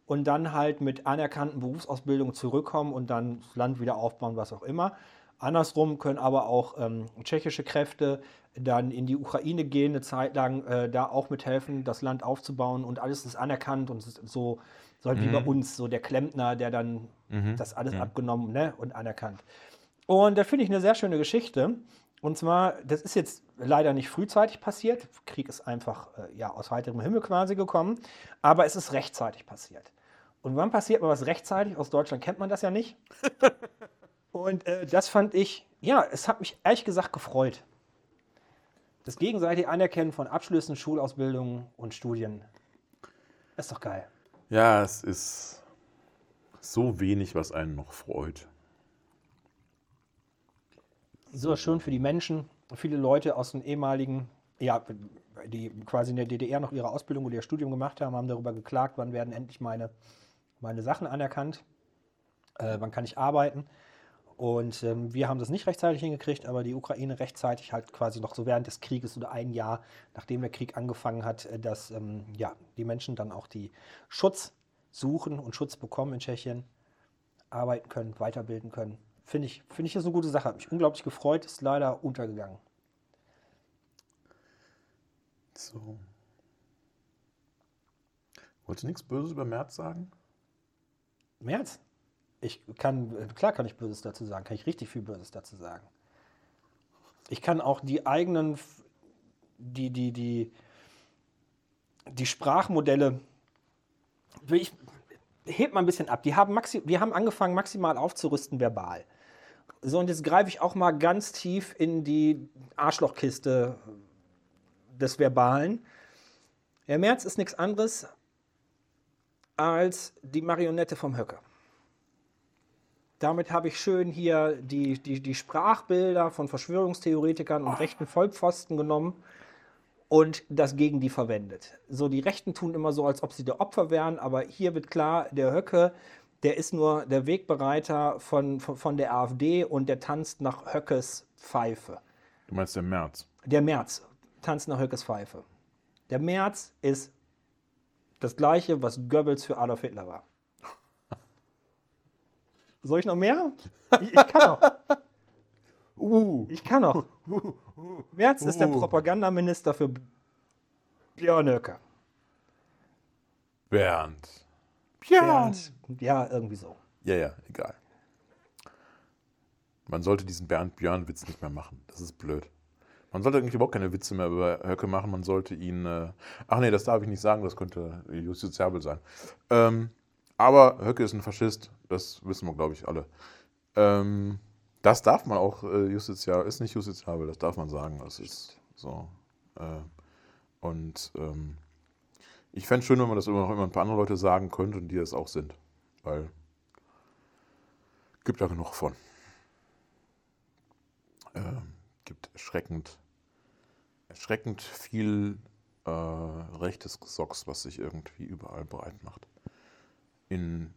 und dann halt mit anerkannten Berufsausbildungen zurückkommen und dann das Land wieder aufbauen, was auch immer. Andersrum können aber auch ähm, tschechische Kräfte dann in die Ukraine gehen, eine Zeit lang äh, da auch mithelfen, das Land aufzubauen und alles ist anerkannt und es ist so, so halt wie bei uns, so der Klempner, der dann das alles abgenommen ne, und anerkannt. Und da finde ich eine sehr schöne Geschichte. Und zwar, das ist jetzt leider nicht frühzeitig passiert. Krieg ist einfach äh, ja, aus heiterem Himmel quasi gekommen. Aber es ist rechtzeitig passiert. Und wann passiert mal was rechtzeitig? Aus Deutschland kennt man das ja nicht. Und äh, das fand ich, ja, es hat mich ehrlich gesagt gefreut. Das gegenseitige Anerkennen von Abschlüssen, Schulausbildungen und Studien. Ist doch geil. Ja, es ist so wenig, was einen noch freut. So schön für die Menschen. Viele Leute aus den ehemaligen, ja, die quasi in der DDR noch ihre Ausbildung oder ihr Studium gemacht haben, haben darüber geklagt, wann werden endlich meine, meine Sachen anerkannt, äh, wann kann ich arbeiten. Und ähm, wir haben das nicht rechtzeitig hingekriegt, aber die Ukraine rechtzeitig halt quasi noch so während des Krieges oder ein Jahr, nachdem der Krieg angefangen hat, äh, dass ähm, ja, die Menschen dann auch die Schutz suchen und Schutz bekommen in Tschechien, arbeiten können, weiterbilden können. Finde ich, finde ich das eine gute Sache. Hat mich unglaublich gefreut, ist leider untergegangen. So. Wolltest du nichts Böses über März sagen? März? Ich kann, klar kann ich Böses dazu sagen, kann ich richtig viel Böses dazu sagen. Ich kann auch die eigenen, die, die, die, die Sprachmodelle, ich, hebt mal ein bisschen ab. Die haben maxi, wir haben angefangen, maximal aufzurüsten verbal. So, und jetzt greife ich auch mal ganz tief in die Arschlochkiste des Verbalen. Der März ist nichts anderes als die Marionette vom Höcker. Damit habe ich schön hier die, die, die Sprachbilder von Verschwörungstheoretikern und rechten Vollpfosten genommen und das gegen die verwendet. So, die Rechten tun immer so, als ob sie der Opfer wären, aber hier wird klar, der Höcke, der ist nur der Wegbereiter von, von, von der AfD und der tanzt nach Höckes Pfeife. Du meinst der März. Der März tanzt nach Höckes Pfeife. Der März ist das gleiche, was Goebbels für Adolf Hitler war. Soll ich noch mehr? Ich, ich kann noch. Uh. Ich kann noch. Merz ist der Uh. Propagandaminister für Björn Höcke. Bernd. Bernd. Ja, irgendwie so. Ja, ja, egal. Man sollte diesen Bernd-Björn-Witz nicht mehr machen. Das ist blöd. Man sollte eigentlich überhaupt keine Witze mehr über Höcke machen. Man sollte ihn. Äh Ach nee, das darf ich nicht sagen, das könnte justiziabel sein. Ähm, aber Höcke ist ein Faschist, das wissen wir, glaube ich, alle. Ähm, das darf man auch äh, justiziabel, ist nicht justiziabel, das darf man sagen. Das ist so. Äh, und ähm, ich fände es schön, wenn man das immer noch immer ein paar andere Leute sagen könnte und die das auch sind. Weil Gibt da genug von. Ähm, gibt erschreckend, erschreckend viel äh, rechtes Gesocks, was sich irgendwie überall breit macht. In,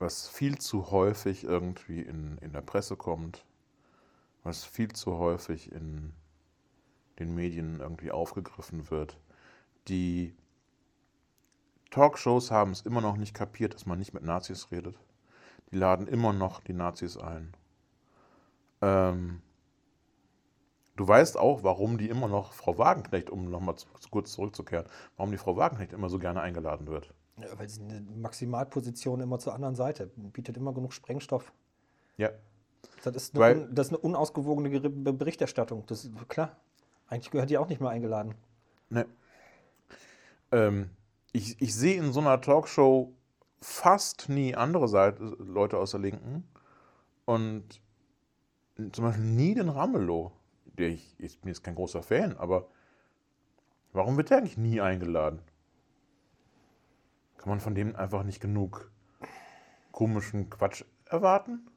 was viel zu häufig irgendwie in, in der Presse kommt, was viel zu häufig in den Medien irgendwie aufgegriffen wird. Die Talkshows haben es immer noch nicht kapiert, dass man nicht mit Nazis redet. Die laden immer noch die Nazis ein. Ähm, du weißt auch, warum die immer noch Frau Wagenknecht, um nochmal zu, kurz zurückzukehren, warum die Frau Wagenknecht immer so gerne eingeladen wird. Ja, weil sie eine Maximalposition immer zur anderen Seite bietet immer genug Sprengstoff. Ja. Das ist eine, Weil- un, das ist eine unausgewogene Berichterstattung. Das ist klar. Eigentlich gehört die auch nicht mehr eingeladen. Ne. Ähm, ich, ich sehe in so einer Talkshow fast nie andere Seite, Leute aus der Linken und zum Beispiel nie den Ramelow. Der ich, ich bin jetzt kein großer Fan, aber warum wird der eigentlich nie eingeladen? Kann man von dem einfach nicht genug komischen Quatsch erwarten?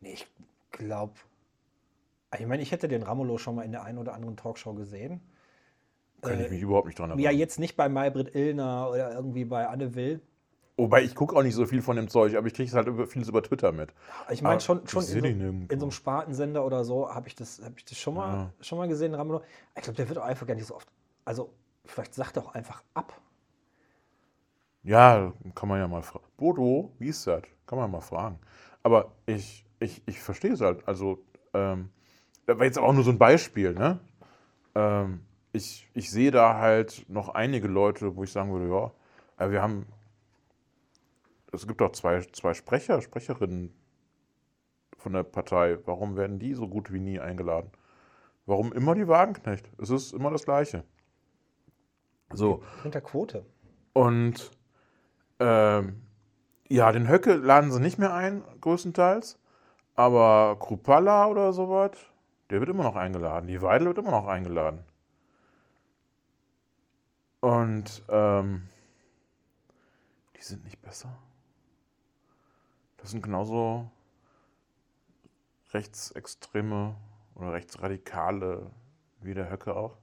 Nee, ich glaube. Ich meine, ich hätte den Ramelow schon mal in der einen oder anderen Talkshow gesehen. Kann Äh, ich mich überhaupt nicht dran erinnern. Ja, jetzt nicht bei Maybrit Illner oder irgendwie bei Anne Will. Wobei ich gucke auch nicht so viel von dem Zeug, aber ich kriege es halt über, vieles über Twitter mit. Ich meine Aber schon, schon in, so, in so einem Spartensender oder so habe ich das, habe ich das schon mal, Ja. schon mal gesehen, Ramelow. Ich glaube, der wird auch einfach gar nicht so oft. Also vielleicht sagt er auch einfach ab. Ja, kann man ja mal fragen. Bodo, wie ist das? Kann man mal fragen. Aber ich, ich, ich verstehe es halt. Also, ähm, das war jetzt auch nur so ein Beispiel, ne? Ähm, ich, ich sehe da halt noch einige Leute, wo ich sagen würde, ja, äh, wir haben, es gibt auch zwei, zwei Sprecher, Sprecherinnen von der Partei. Warum werden die so gut wie nie eingeladen? Warum immer die Wagenknecht? Es ist immer das Gleiche. So. Mit der Quote. Und ähm, ja, den Höcke laden sie nicht mehr ein, größtenteils. Aber Krupalla oder sowas, der wird immer noch eingeladen. Die Weidel wird immer noch eingeladen. Und ähm, die sind nicht besser. Das sind genauso rechtsextreme oder rechtsradikale wie der Höcke auch.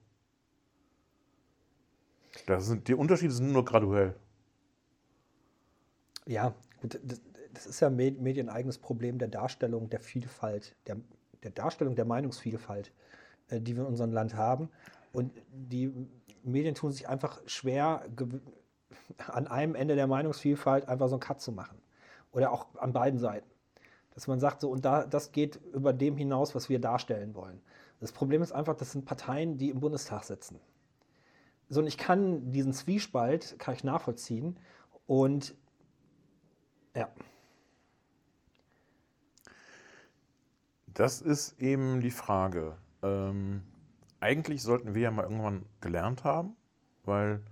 Das sind, die Unterschiede sind nur graduell. Ja, das, ist ja me- medieneigenes Problem der Darstellung der Vielfalt, der, der Darstellung der Meinungsvielfalt, äh, die wir in unserem Land haben. Und die Medien tun sich einfach schwer, an einem Ende der Meinungsvielfalt einfach so einen Cut zu machen. Oder auch an beiden Seiten. Dass man sagt, so, und da, das geht über dem hinaus, was wir darstellen wollen. Das Problem ist einfach, das sind Parteien, die im Bundestag sitzen. So, und ich kann diesen Zwiespalt, kann ich nachvollziehen. Und ja. Das ist eben die Frage. Ähm, eigentlich sollten wir ja mal irgendwann gelernt haben, weil,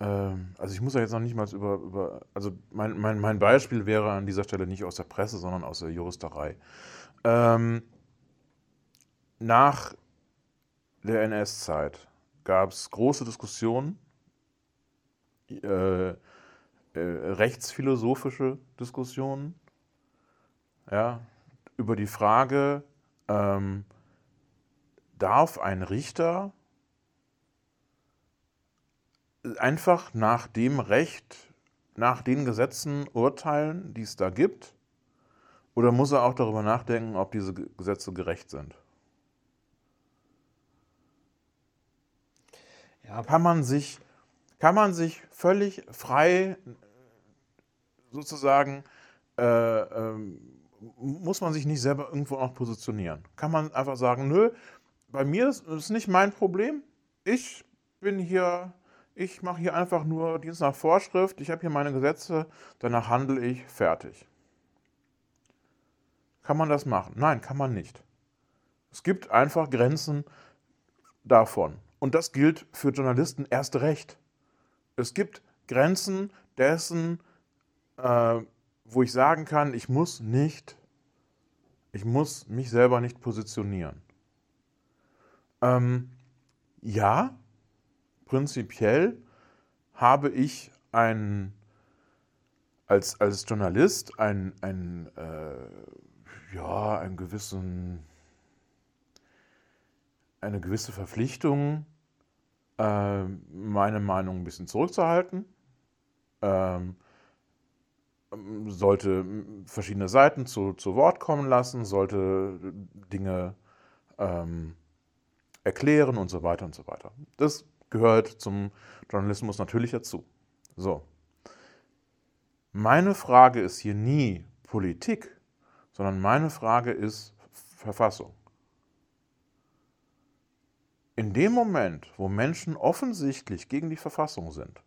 ähm, also ich muss ja jetzt noch nicht mal über, über also mein, mein, mein Beispiel wäre an dieser Stelle nicht aus der Presse, sondern aus der Juristerei. Ähm, nach der NS-Zeit gab es große Diskussionen, äh, äh, rechtsphilosophische Diskussionen, ja, über die Frage, ähm, darf ein Richter einfach nach dem Recht, nach den Gesetzen urteilen, die es da gibt? Oder muss er auch darüber nachdenken, ob diese Ge- Gesetze gerecht sind? Ja, Kann man sich, kann man sich völlig frei sozusagen, äh, ähm, muss man sich nicht selber irgendwo noch positionieren? Kann man einfach sagen, nö, bei mir ist es nicht mein Problem. Ich bin hier, ich mache hier einfach nur Dienst nach Vorschrift. Ich habe hier meine Gesetze, danach handle ich, fertig. Kann man das machen? Nein, kann man nicht. Es gibt einfach Grenzen davon. Und das gilt für Journalisten erst recht. Es gibt Grenzen dessen, äh, wo ich sagen kann, ich muss nicht, ich muss mich selber nicht positionieren. Ähm, ja, prinzipiell habe ich ein, als, als Journalist ein, ein, äh, ja, einen gewissen, eine gewisse Verpflichtung, äh, meine Meinung ein bisschen zurückzuhalten. Ähm, sollte verschiedene Seiten zu, zu Wort kommen lassen, sollte Dinge ähm, erklären und so weiter und so weiter. Das gehört zum Journalismus natürlich dazu. So. Meine Frage ist hier nie Politik, sondern meine Frage ist Verfassung. In dem Moment, wo Menschen offensichtlich gegen die Verfassung sind,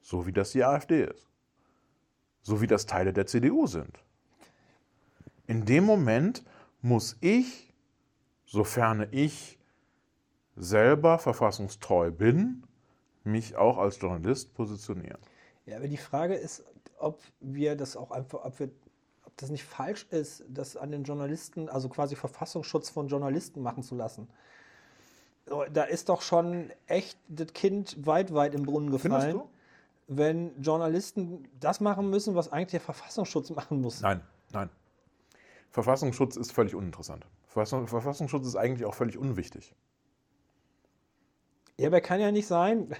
so wie das die AfD ist, so wie das Teile der CDU sind, in dem Moment muss ich, sofern ich selber verfassungstreu bin, mich auch als Journalist positionieren. Ja, aber die Frage ist, ob wir das auch einfach, ob wir, ob das nicht falsch ist, das an den Journalisten, also quasi Verfassungsschutz von Journalisten machen zu lassen. Da ist doch schon echt das Kind weit, weit im Brunnen gefallen, wenn Journalisten das machen müssen, was eigentlich der Verfassungsschutz machen muss. Nein, nein. Verfassungsschutz ist völlig uninteressant. Verfassung- Verfassungsschutz ist eigentlich auch völlig unwichtig. Ja, aber kann ja nicht sein,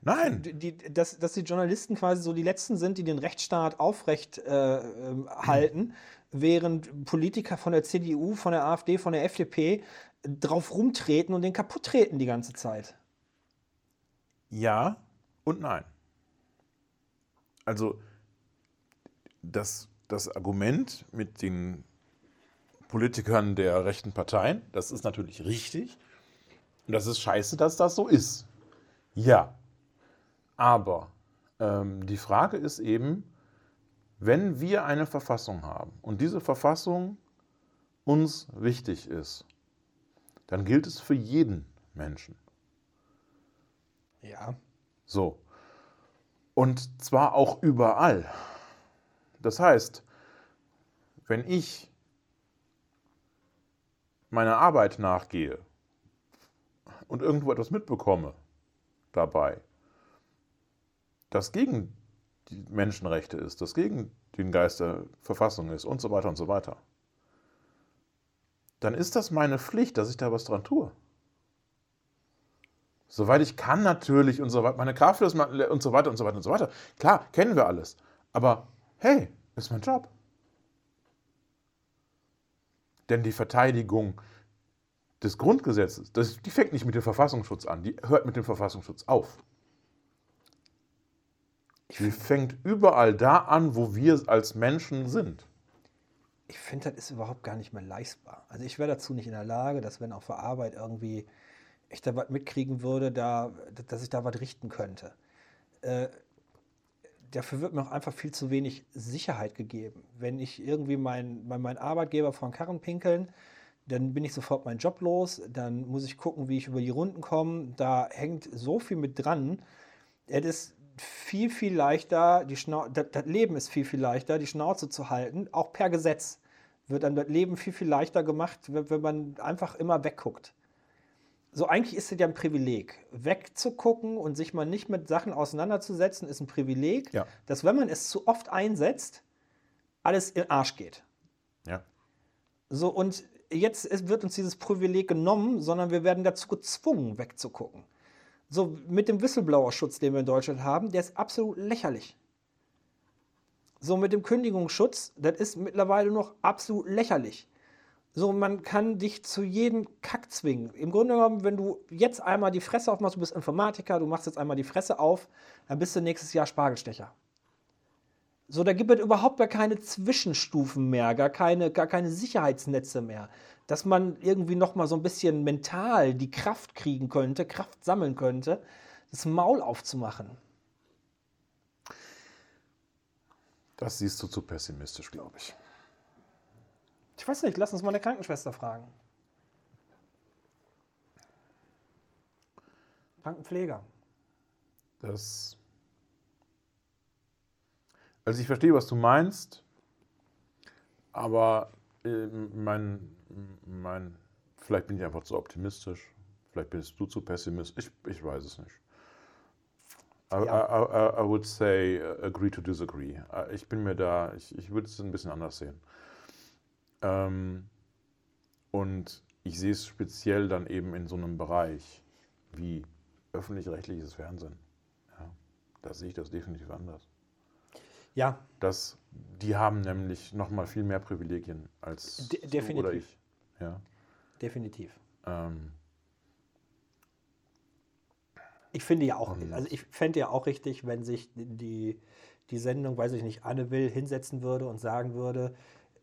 Nein, die, dass, dass die Journalisten quasi so die Letzten sind, die den Rechtsstaat aufrecht äh, ähm, halten, während Politiker von der CDU, von der AfD, von der FDP drauf rumtreten und den kaputt treten die ganze Zeit. ja und nein. Also das, das Argument mit den Politikern der rechten Parteien, das ist natürlich richtig. Und das ist scheiße, dass das so ist. Ja. Aber ähm, die Frage ist eben, wenn wir eine Verfassung haben und diese Verfassung uns wichtig ist, dann gilt es für jeden Menschen. Ja. So. Und zwar auch überall. Das heißt, wenn ich meiner Arbeit nachgehe und irgendwo etwas mitbekomme dabei, das gegen die Menschenrechte ist, das gegen den Geist der Verfassung ist und so weiter und so weiter, dann ist das meine Pflicht, dass ich da was dran tue. Soweit ich kann natürlich und so weiter, meine Kraft ist und so weiter und so weiter und so weiter. Klar, kennen wir alles. Aber hey, ist mein Job. Denn die Verteidigung des Grundgesetzes, das, die fängt nicht mit dem Verfassungsschutz an, die hört mit dem Verfassungsschutz auf. Die fängt überall da an, wo wir als Menschen sind. Ich finde, das ist überhaupt gar nicht mehr leistbar. Also ich wäre dazu nicht in der Lage, dass wenn auf der Arbeit irgendwie ich da was mitkriegen würde, da, dass ich da was richten könnte. Äh, dafür wird mir auch einfach viel zu wenig Sicherheit gegeben. Wenn ich irgendwie meinen mein, mein Arbeitgeber vor den Karren pinkeln, dann bin ich sofort meinen Job los, dann muss ich gucken, wie ich über die Runden komme. Da hängt so viel mit dran. Es ist viel, viel leichter, die das, Leben ist viel, viel leichter, die Schnauze zu halten, auch per Gesetz wird dann das Leben viel, viel leichter gemacht, wenn man einfach immer wegguckt. So, eigentlich ist es ja ein Privileg. Wegzugucken und sich mal nicht mit Sachen auseinanderzusetzen, ist ein Privileg, Ja. dass wenn man es zu oft einsetzt, alles in den Arsch geht. Ja. So, und jetzt wird uns dieses Privileg genommen, sondern wir werden dazu gezwungen, wegzugucken. So, mit dem Whistleblower-Schutz, den wir in Deutschland haben, der ist absolut lächerlich. So, mit dem Kündigungsschutz, das ist mittlerweile noch absolut lächerlich. So, man kann dich zu jedem Kack zwingen. Im Grunde genommen, wenn du jetzt einmal die Fresse aufmachst, du bist Informatiker, du machst jetzt einmal die Fresse auf, dann bist du nächstes Jahr Spargelstecher. So, da gibt es überhaupt gar keine Zwischenstufen mehr, gar keine, gar keine Sicherheitsnetze mehr. Dass man irgendwie noch mal so ein bisschen mental die Kraft kriegen könnte, Kraft sammeln könnte, das Maul aufzumachen. Das siehst du zu pessimistisch, glaube ich. Ich weiß nicht, lass uns mal eine Krankenschwester fragen. Krankenpfleger. Das. Also ich verstehe, was du meinst, aber äh, mein, mein, vielleicht bin ich einfach zu optimistisch, vielleicht bist du zu pessimistisch, ich, ich weiß es nicht. I, Ja. I, I, I would say uh, agree to disagree. Äh, Ich bin mir da, ich, ich würde es ein bisschen anders sehen. Ähm, und ich sehe es speziell dann eben in so einem Bereich wie öffentlich-rechtliches Fernsehen. Ja, da sehe ich das definitiv anders. Ja, Das, die haben nämlich noch mal viel mehr Privilegien als De- du oder ich. Ja, definitiv. ähm, Ich finde ja auch, also ich fände ja auch richtig, wenn sich die, die Sendung, weiß ich nicht, Anne Will hinsetzen würde und sagen würde,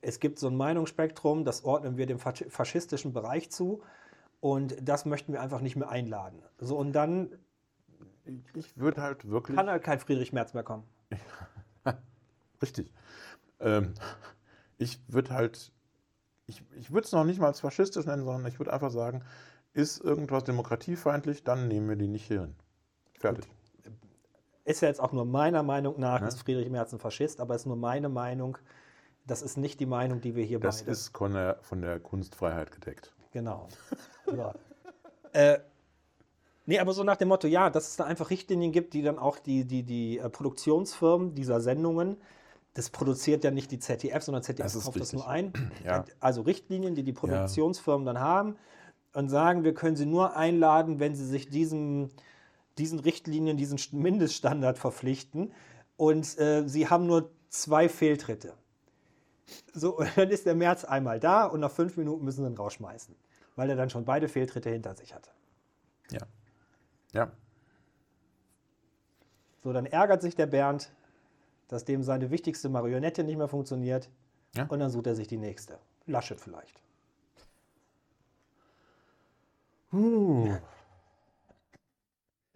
es gibt so ein Meinungsspektrum, das ordnen wir dem fasch- faschistischen Bereich zu und das möchten wir einfach nicht mehr einladen. So, und dann ich würde halt wirklich. kann halt kein Friedrich Merz mehr kommen. Richtig. Ähm, ich würde halt, ich, ich würde es noch nicht mal als faschistisch nennen, sondern ich würde einfach sagen, ist irgendwas demokratiefeindlich, dann nehmen wir die nicht hier hin. Fertig. Ist ja jetzt auch nur meiner Meinung nach, Ja. ist Friedrich Merz ein Faschist, aber ist nur meine Meinung. Das ist nicht die Meinung, die wir hier Das beide. ist von der, von der Kunstfreiheit gedeckt. Genau. So. äh, nee, aber so nach dem Motto, ja, dass es da einfach Richtlinien gibt, die dann auch die, die, die äh, Produktionsfirmen dieser Sendungen, das produziert ja nicht die ZDF, sondern ZDF Das kauft das nur ein. Ja. Also Richtlinien, die die Produktionsfirmen dann haben und sagen, wir können sie nur einladen, wenn sie sich diesem, diesen Richtlinien, diesen St- Mindeststandard verpflichten. Und äh, sie haben nur zwei Fehltritte. So, und dann ist der März einmal da und nach fünf Minuten müssen sie ihn rausschmeißen, weil er dann schon beide Fehltritte hinter sich hatte. Ja. Ja. So, dann ärgert sich der Bernd, dass dem seine wichtigste Marionette nicht mehr funktioniert Ja. und dann sucht er sich die nächste. Laschet vielleicht.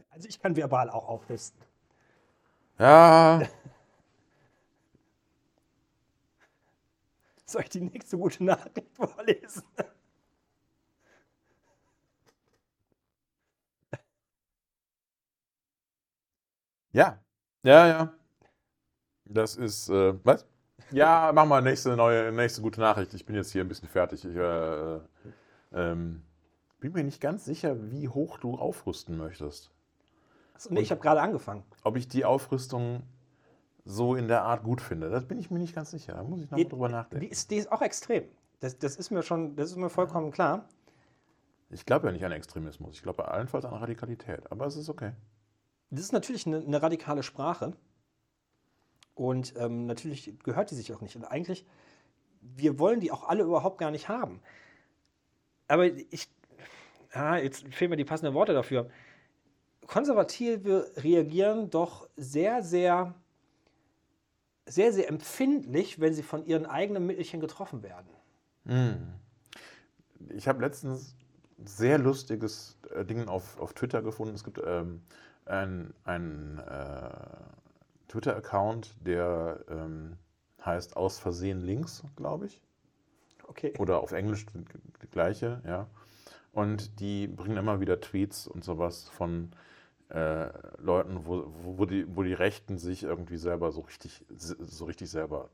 Also ich kann verbal auch aufrüsten. Ja. Soll ich die nächste gute Nachricht vorlesen? Ja. Ja, ja. Das ist, äh, was? Ja, mach mal nächste neue, nächste gute Nachricht. Ich bin jetzt hier ein bisschen fertig. Ich äh, ähm, bin mir nicht ganz sicher, wie hoch du aufrüsten möchtest. Achso, nee, ich habe gerade angefangen. Ob ich die Aufrüstung so in der Art gut finde, das bin ich mir nicht ganz sicher. Da muss ich noch Die, drüber die, nachdenken. ist, die ist auch extrem. Das, das ist mir schon, das ist mir vollkommen klar. Ich glaube ja nicht an Extremismus. Ich glaube allenfalls an Radikalität. Aber es ist okay. Das ist natürlich eine, eine radikale Sprache. Und ähm, natürlich gehört die sich auch nicht. Und eigentlich, wir wollen die auch alle überhaupt gar nicht haben. Aber ich, ah, jetzt fehlen mir die passenden Worte dafür. Konservative reagieren doch sehr, sehr, sehr, sehr empfindlich, wenn sie von ihren eigenen Mittelchen getroffen werden. Ich habe letztens ein sehr lustiges äh, Ding auf, auf Twitter gefunden. Es gibt ähm, einen äh, Twitter-Account, der ähm, heißt Aus Versehen Links, glaube ich. Okay. Oder auf Englisch die gleiche, ja. Und die bringen immer wieder Tweets und sowas von äh, Leuten, wo, wo, die, wo die Rechten sich irgendwie selber so richtig, so richtig selber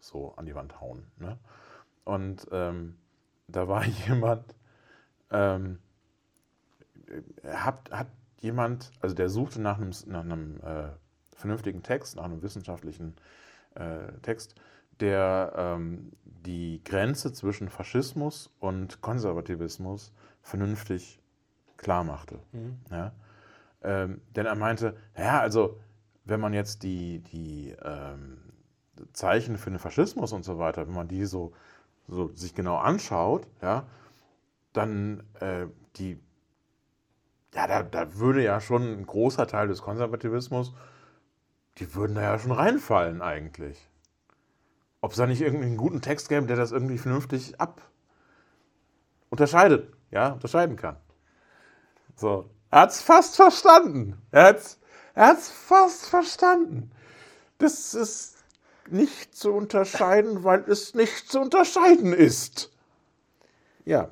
so an die Wand hauen. Ne? Und ähm, da war jemand, ähm, hat, hat jemand, also der suchte nach einem, nach einem äh, vernünftigen Text, nach einem wissenschaftlichen äh, Text, der ähm, die Grenze zwischen Faschismus und Konservativismus vernünftig klar machte. Ja? Ähm, denn er meinte, ja, also wenn man jetzt die, die ähm, Zeichen für den Faschismus und so weiter, wenn man die so, so sich genau anschaut, ja, dann äh, die, ja, da, da würde ja schon ein großer Teil des Konservativismus, die würden da ja schon reinfallen eigentlich. Ob es da nicht irgendwie einen guten Text gäbe, der das irgendwie vernünftig ab unterscheidet, ja, unterscheiden kann. So. Er hat's fast verstanden. Er hat's, er hat's fast verstanden. Das ist nicht zu unterscheiden, weil es nicht zu unterscheiden ist. Ja.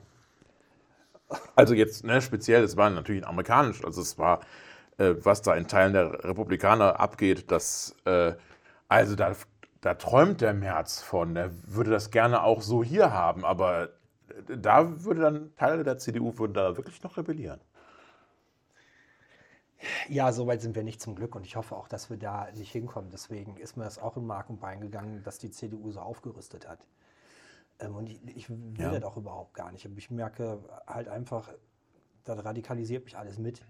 Also jetzt, ne, speziell, es war natürlich amerikanisch, also es war, äh, was da in Teilen der Republikaner abgeht, das, äh, also da, da träumt der Merz von, der würde das gerne auch so hier haben, aber äh, da würde dann Teile der CDU würden da wirklich noch rebellieren. Ja, so weit sind wir nicht zum Glück und ich hoffe auch, dass wir da nicht hinkommen. Deswegen ist mir das auch in Mark und Bein gegangen, dass die CDU so aufgerüstet hat. Ähm, und ich, ich will Ja. das auch überhaupt gar nicht. Aber ich merke halt einfach, das radikalisiert mich alles mit.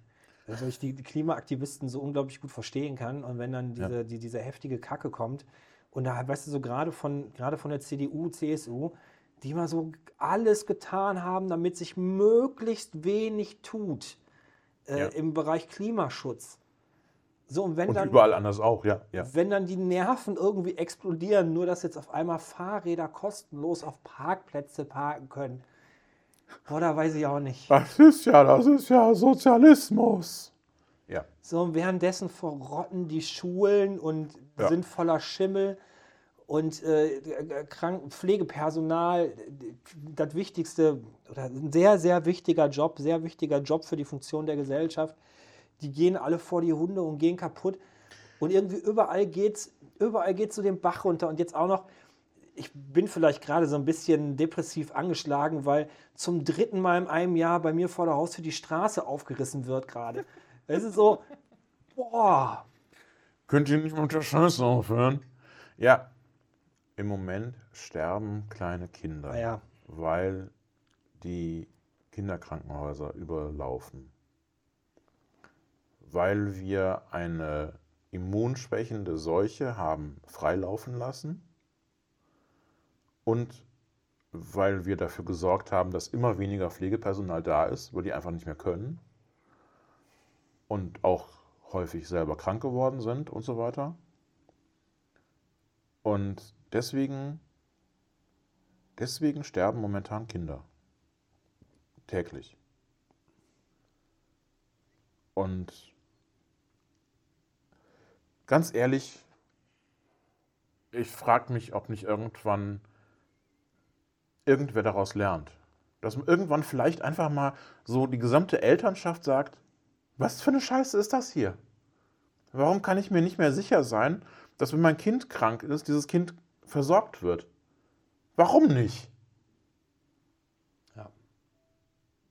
Weil ich die Klimaaktivisten so unglaublich gut verstehen kann. Und wenn dann diese, die, diese heftige Kacke kommt und da, weißt du, so gerade von, gerade von der CDU, CSU, die mal so alles getan haben, damit sich möglichst wenig tut äh, Ja. im Bereich Klimaschutz. So, und wenn Und dann, überall anders auch, ja. ja. wenn dann die Nerven irgendwie explodieren, nur dass jetzt auf einmal Fahrräder kostenlos auf Parkplätze parken können. Da weiß ich auch nicht. Das ist ja, das ist ja Sozialismus. Ja. So, und währenddessen verrotten die Schulen und Ja. sind voller Schimmel. Und äh, Kranken Pflegepersonal, das wichtigste, oder ein sehr, sehr wichtiger Job, sehr wichtiger Job für die Funktion der Gesellschaft. Die gehen alle vor die Hunde und gehen kaputt. Und irgendwie überall geht's, überall geht's so den Bach runter. Und jetzt auch noch, ich bin vielleicht gerade so ein bisschen depressiv angeschlagen, weil zum dritten Mal in einem Jahr bei mir vor der Haustür die Straße aufgerissen wird gerade. Es ist so, boah. Könnt ihr nicht mit der Scheiße aufhören? Ja. Im Moment sterben kleine Kinder, Naja, weil die Kinderkrankenhäuser überlaufen. Weil wir eine immunschwächende Seuche haben freilaufen lassen und weil wir dafür gesorgt haben, dass immer weniger Pflegepersonal da ist, weil die einfach nicht mehr können und auch häufig selber krank geworden sind und so weiter. Und deswegen, deswegen sterben momentan Kinder. Täglich. Und ganz ehrlich, ich frage mich, ob nicht irgendwann irgendwer daraus lernt. Dass man irgendwann vielleicht einfach mal so die gesamte Elternschaft sagt, was für eine Scheiße ist das hier? Warum kann ich mir nicht mehr sicher sein, dass wenn mein Kind krank ist, dieses Kind versorgt wird? Warum nicht? Ja.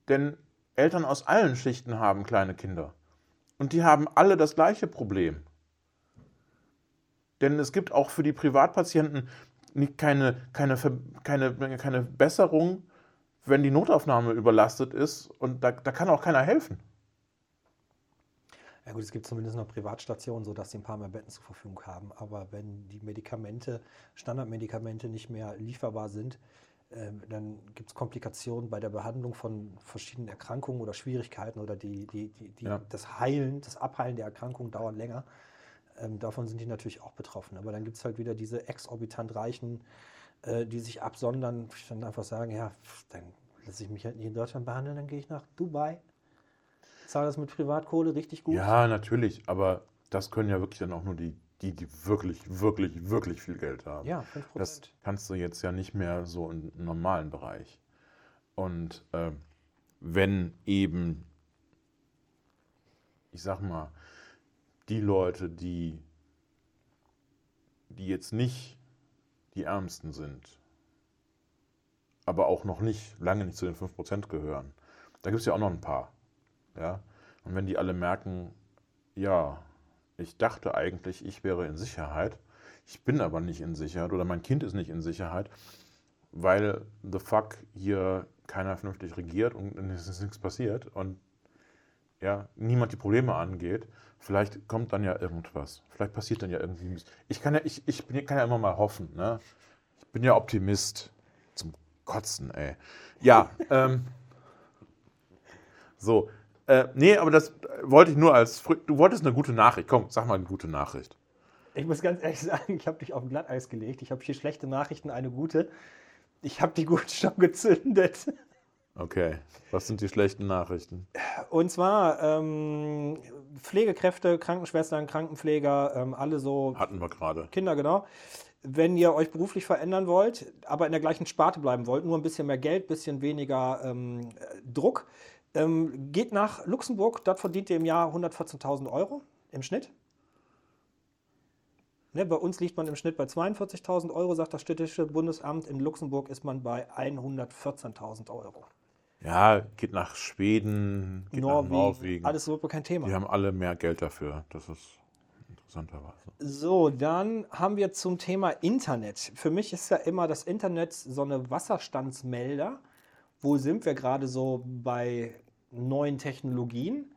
Denn Eltern aus allen Schichten haben kleine Kinder. Und die haben alle das gleiche Problem. Denn es gibt auch für die Privatpatienten keine, keine, keine, keine Besserung, wenn die Notaufnahme überlastet ist. Und da, da kann auch keiner helfen. Ja gut, es gibt zumindest noch Privatstationen, sodass sie ein paar mehr Betten zur Verfügung haben. Aber wenn die Medikamente, Standardmedikamente nicht mehr lieferbar sind, ähm, dann gibt es Komplikationen bei der Behandlung von verschiedenen Erkrankungen oder Schwierigkeiten oder die, die, die, die, Ja. das Heilen, das Abheilen der Erkrankung dauert länger. Ähm, davon sind die natürlich auch betroffen. Aber dann gibt es halt wieder diese exorbitant Reichen, äh, die sich absondern, dann einfach sagen, ja, dann lasse ich mich halt nicht in Deutschland behandeln, dann gehe ich nach Dubai. Zahle das mit Privatkohle richtig gut. Ja, natürlich, aber das können ja wirklich dann auch nur die, die, die wirklich, wirklich, wirklich viel Geld haben. Ja, 5%. Das kannst du jetzt ja nicht mehr so im normalen Bereich. Und ähm, wenn eben, ich sag mal, die Leute, die, die jetzt nicht die Ärmsten sind, aber auch noch nicht, lange nicht zu den 5% gehören, da gibt es ja auch noch ein paar. Ja? Und wenn die alle merken, ja, ich dachte eigentlich, ich wäre in Sicherheit, ich bin aber nicht in Sicherheit oder mein Kind ist nicht in Sicherheit, weil the fuck hier keiner vernünftig regiert und es ist nichts passiert und ja, niemand die Probleme angeht. Vielleicht kommt dann ja irgendwas. Vielleicht passiert dann ja irgendwie. Ich kann ja, ich, ich bin, kann ja immer mal hoffen, ne? Ich bin ja Optimist. Zum Kotzen, ey. Ja, ähm. So. Äh, nee, aber das wollte ich nur als. Frü- Du wolltest eine gute Nachricht. Komm, sag mal eine gute Nachricht. Ich muss ganz ehrlich sagen, ich habe dich auf Glatteis gelegt. Ich habe hier schlechte Nachrichten, eine gute. Ich habe die gute schon gezündet. Okay. Was sind die schlechten Nachrichten? Und zwar ähm, Pflegekräfte, Krankenschwestern, Krankenpfleger, ähm, alle so Hatten wir gerade. Kinder, genau. Wenn ihr euch beruflich verändern wollt, aber in der gleichen Sparte bleiben wollt, nur ein bisschen mehr Geld, bisschen weniger ähm, äh, Druck, ähm, geht nach Luxemburg. Dort verdient ihr im Jahr 114.000 Euro im Schnitt. Ne, bei uns liegt man im Schnitt bei 42.000 Euro, sagt das Städtische Bundesamt. In Luxemburg ist man bei 114.000 Euro. Ja, geht nach Schweden, geht Norwegen, nach Norwegen. alles überhaupt kein Thema. Die haben alle mehr Geld dafür. Das ist interessanterweise. So, dann haben wir zum Thema Internet. Für mich ist ja immer das Internet so eine Wasserstandsmelder. Wo sind wir gerade so bei neuen Technologien?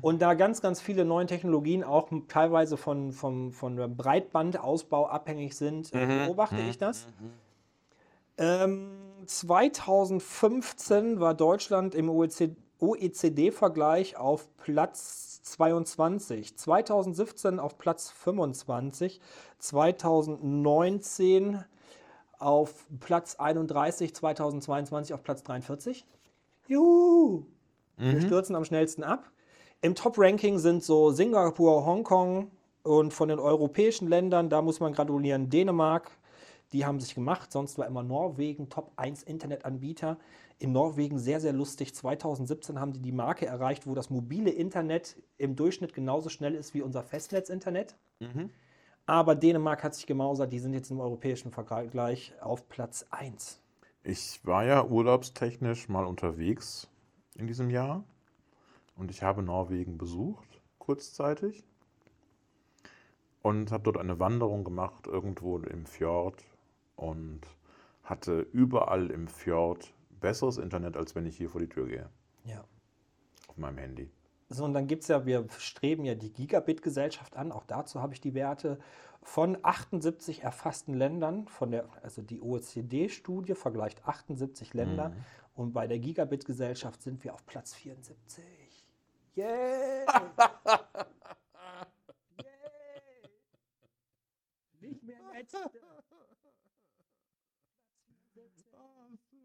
Und da ganz, ganz viele neue Technologien auch teilweise von, von der Breitbandausbau abhängig sind, äh, beobachte ich das. Ähm, 2015 war Deutschland im OECD OECD-Vergleich auf Platz 22, 2017 auf Platz 25, 2019 auf Platz 31, 2022 auf Platz 43. Juhu! Wir stürzen am schnellsten ab. Im Top-Ranking sind so Singapur, Hongkong und von den europäischen Ländern, da muss man gratulieren, Dänemark, die haben sich gemacht, sonst war immer Norwegen Top 1 Internetanbieter. In Norwegen sehr, sehr lustig. 2017 haben die die Marke erreicht, wo das mobile Internet im Durchschnitt genauso schnell ist wie unser Festnetzinternet. Aber Dänemark hat sich gemausert, die sind jetzt im europäischen Vergleich auf Platz 1. Ich war ja urlaubstechnisch mal unterwegs in diesem Jahr und ich habe Norwegen besucht, kurzzeitig. Und habe dort eine Wanderung gemacht, irgendwo im Fjord und hatte überall im Fjord besseres Internet, als wenn ich hier vor die Tür gehe, Ja. auf meinem Handy. So, und dann gibt es ja, wir streben ja die Gigabit-Gesellschaft an. Auch dazu habe ich die Werte von 78 erfassten Ländern. Von der, also die OECD-Studie vergleicht 78 Länder. Und bei der Gigabit-Gesellschaft sind wir auf Platz 74. Yay! Yay! Nicht mehr letzte.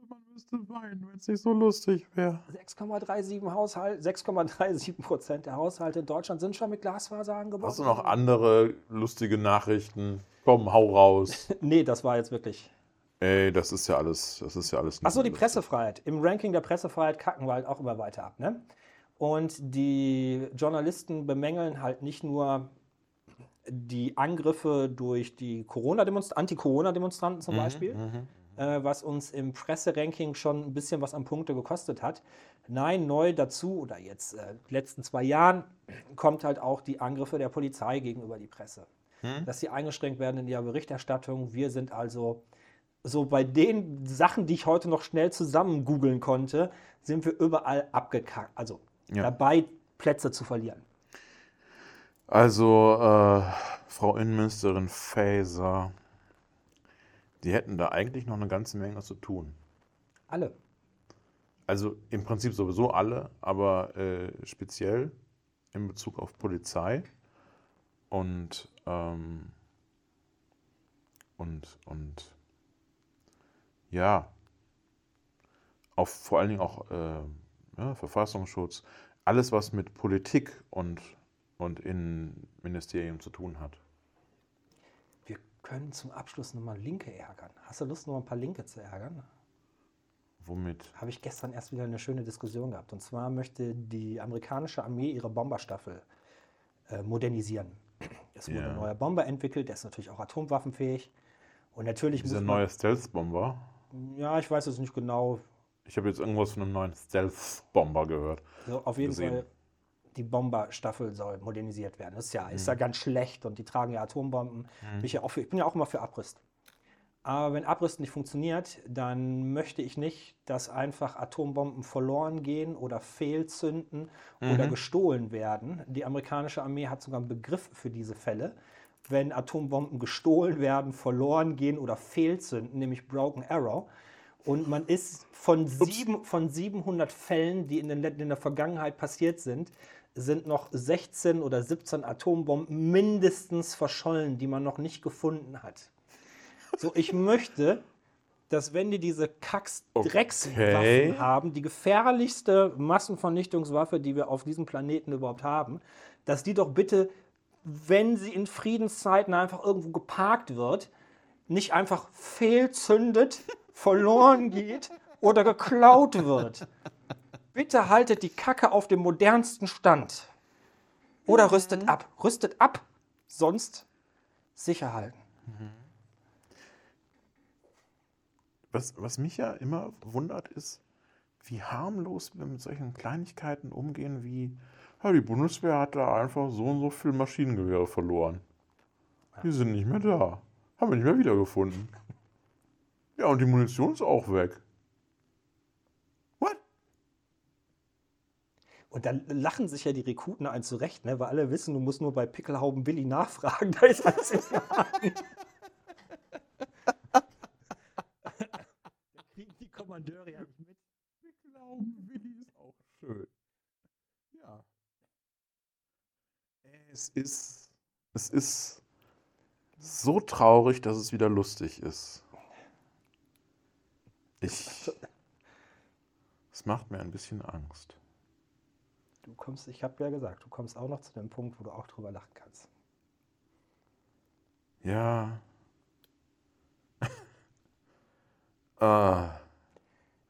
Man müsste weinen, wenn es nicht so lustig wäre. 6,37 Haushalt, 6,37 Prozent der Haushalte in Deutschland sind schon mit Glasfaser angebaut. Hast du noch andere lustige Nachrichten? Komm, hau raus. Nee, das war jetzt wirklich. Ey, das ist ja alles, das ist ja alles. Achso, die Pressefreiheit. Im Ranking der Pressefreiheit kacken wir halt auch immer weiter ab. Ne? Und die Journalisten bemängeln halt nicht nur die Angriffe durch die Corona-Demonstranten, Anti-Corona-Demonstranten zum Beispiel, äh, was uns im Presseranking schon ein bisschen was an Punkte gekostet hat. Nein, neu dazu, oder jetzt äh, letzten zwei Jahren, kommt halt auch die Angriffe der Polizei gegenüber die Presse. Dass sie eingeschränkt werden in ihrer Berichterstattung. Wir sind also so bei den Sachen, die ich heute noch schnell zusammen googeln konnte, sind wir überall abgekackt. Also Ja. dabei, Plätze zu verlieren. Also, äh, Frau Innenministerin Faeser, die hätten da eigentlich noch eine ganze Menge zu tun. Alle. Also im Prinzip sowieso alle, aber äh, speziell in Bezug auf Polizei und, ähm, und, und ja, auf vor allen Dingen auch äh, ja, Verfassungsschutz, alles was mit Politik und, und Innenministerium zu tun hat. Wir können zum Abschluss nochmal Linke ärgern. Hast du Lust, noch ein paar Linke zu ärgern? Womit? Habe ich gestern erst wieder eine schöne Diskussion gehabt. Und zwar möchte die amerikanische Armee ihre Bomberstaffel äh, modernisieren. Es wurde Ja. ein neuer Bomber entwickelt, der ist natürlich auch atomwaffenfähig. Und natürlich Dieser neue Stealth-Bomber. Ja, ich weiß es nicht genau. Ich habe jetzt irgendwas von einem neuen Stealth-Bomber gehört. So, auf jeden gesehen. Fall, die Bomberstaffel soll modernisiert werden. Das ist ja, ist ja ganz schlecht und die tragen ja Atombomben. Bin ich, ja auch für, ich bin ja auch immer für Abrüsten. Aber wenn Abrüsten nicht funktioniert, dann möchte ich nicht, dass einfach Atombomben verloren gehen oder fehlzünden oder gestohlen werden. Die amerikanische Armee hat sogar einen Begriff für diese Fälle. Wenn Atombomben gestohlen werden, verloren gehen oder fehlzünden, nämlich Broken Arrow. Und man ist von, sieben, von 700 Fällen, die in, den, in der Vergangenheit passiert sind, sind noch 16 oder 17 Atombomben mindestens verschollen, die man noch nicht gefunden hat. So, ich möchte, dass wenn die diese Kacks-Dreckswaffen Okay. haben, die gefährlichste Massenvernichtungswaffe, die wir auf diesem Planeten überhaupt haben, dass die doch bitte, wenn sie in Friedenszeiten einfach irgendwo geparkt wird, nicht einfach fehlzündet, verloren geht oder geklaut wird. Bitte haltet die Kacke auf dem modernsten Stand. Oder rüstet ab. Rüstet ab, sonst sicher halten. Was, was mich ja immer wundert, ist, wie harmlos wir mit solchen Kleinigkeiten umgehen, wie ja, die Bundeswehr hat da einfach so und so viele Maschinengewehre verloren. Die sind nicht mehr da. Haben wir nicht mehr wiedergefunden. Ja, und die Munition ist auch weg. What? Und dann lachen sich ja die Rekruten ein zurecht, ne? weil alle wissen, du musst nur bei Pickelhauben Willi nachfragen, da ist alles in Ordnung. Da kriegen die Kommandeure ja nicht mit. Wir glauben, Willi ist auch schön. Ja. Es ist, es ist so traurig, dass es wieder lustig ist. Ich, es macht mir ein bisschen Angst. Du kommst, ich habe ja gesagt, du kommst auch noch zu dem Punkt, wo du auch drüber lachen kannst. Ja. ah.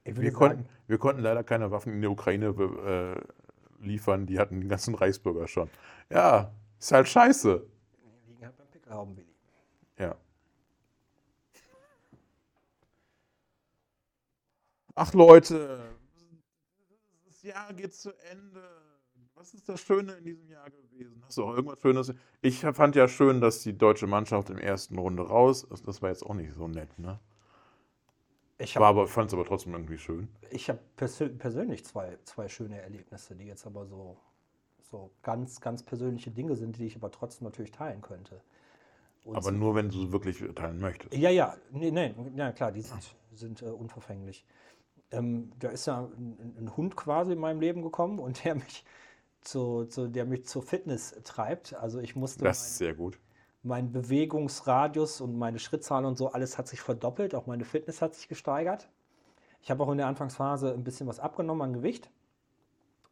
Wir sagen, konnten, wir konnten leider keine Waffen in die Ukraine äh, liefern. Die hatten den ganzen Reichsbürger schon. Ja, ist halt scheiße. die liegen halt beim Pickelhauben Willi. Ja. Ach Leute, das Jahr geht zu Ende. Was ist das Schöne in diesem Jahr gewesen? Hast du auch irgendwas Schönes? Ich fand ja schön, dass die deutsche Mannschaft im ersten Runde raus ist. Das war jetzt auch nicht so nett, ne? Ich War habe aber, fand es aber trotzdem irgendwie schön. ich hab persö persönlich zwei, zwei schöne Erlebnisse, die jetzt aber so, so ganz, ganz persönliche Dinge sind, die ich aber trotzdem natürlich teilen könnte. Und Aber nur, wenn du sie wirklich teilen möchtest. Ja, ja, nee, nee, ja klar, die sind, sind äh, unverfänglich. Ähm, da ist ja ein, ein Hund quasi in meinem Leben gekommen und der mich, zu, zu, der mich zur Fitness treibt. Also ich musste Das ist sehr gut. mein Bewegungsradius und meine Schrittzahl und so, alles hat sich verdoppelt, auch meine Fitness hat sich gesteigert. Ich habe auch in der Anfangsphase ein bisschen was abgenommen an Gewicht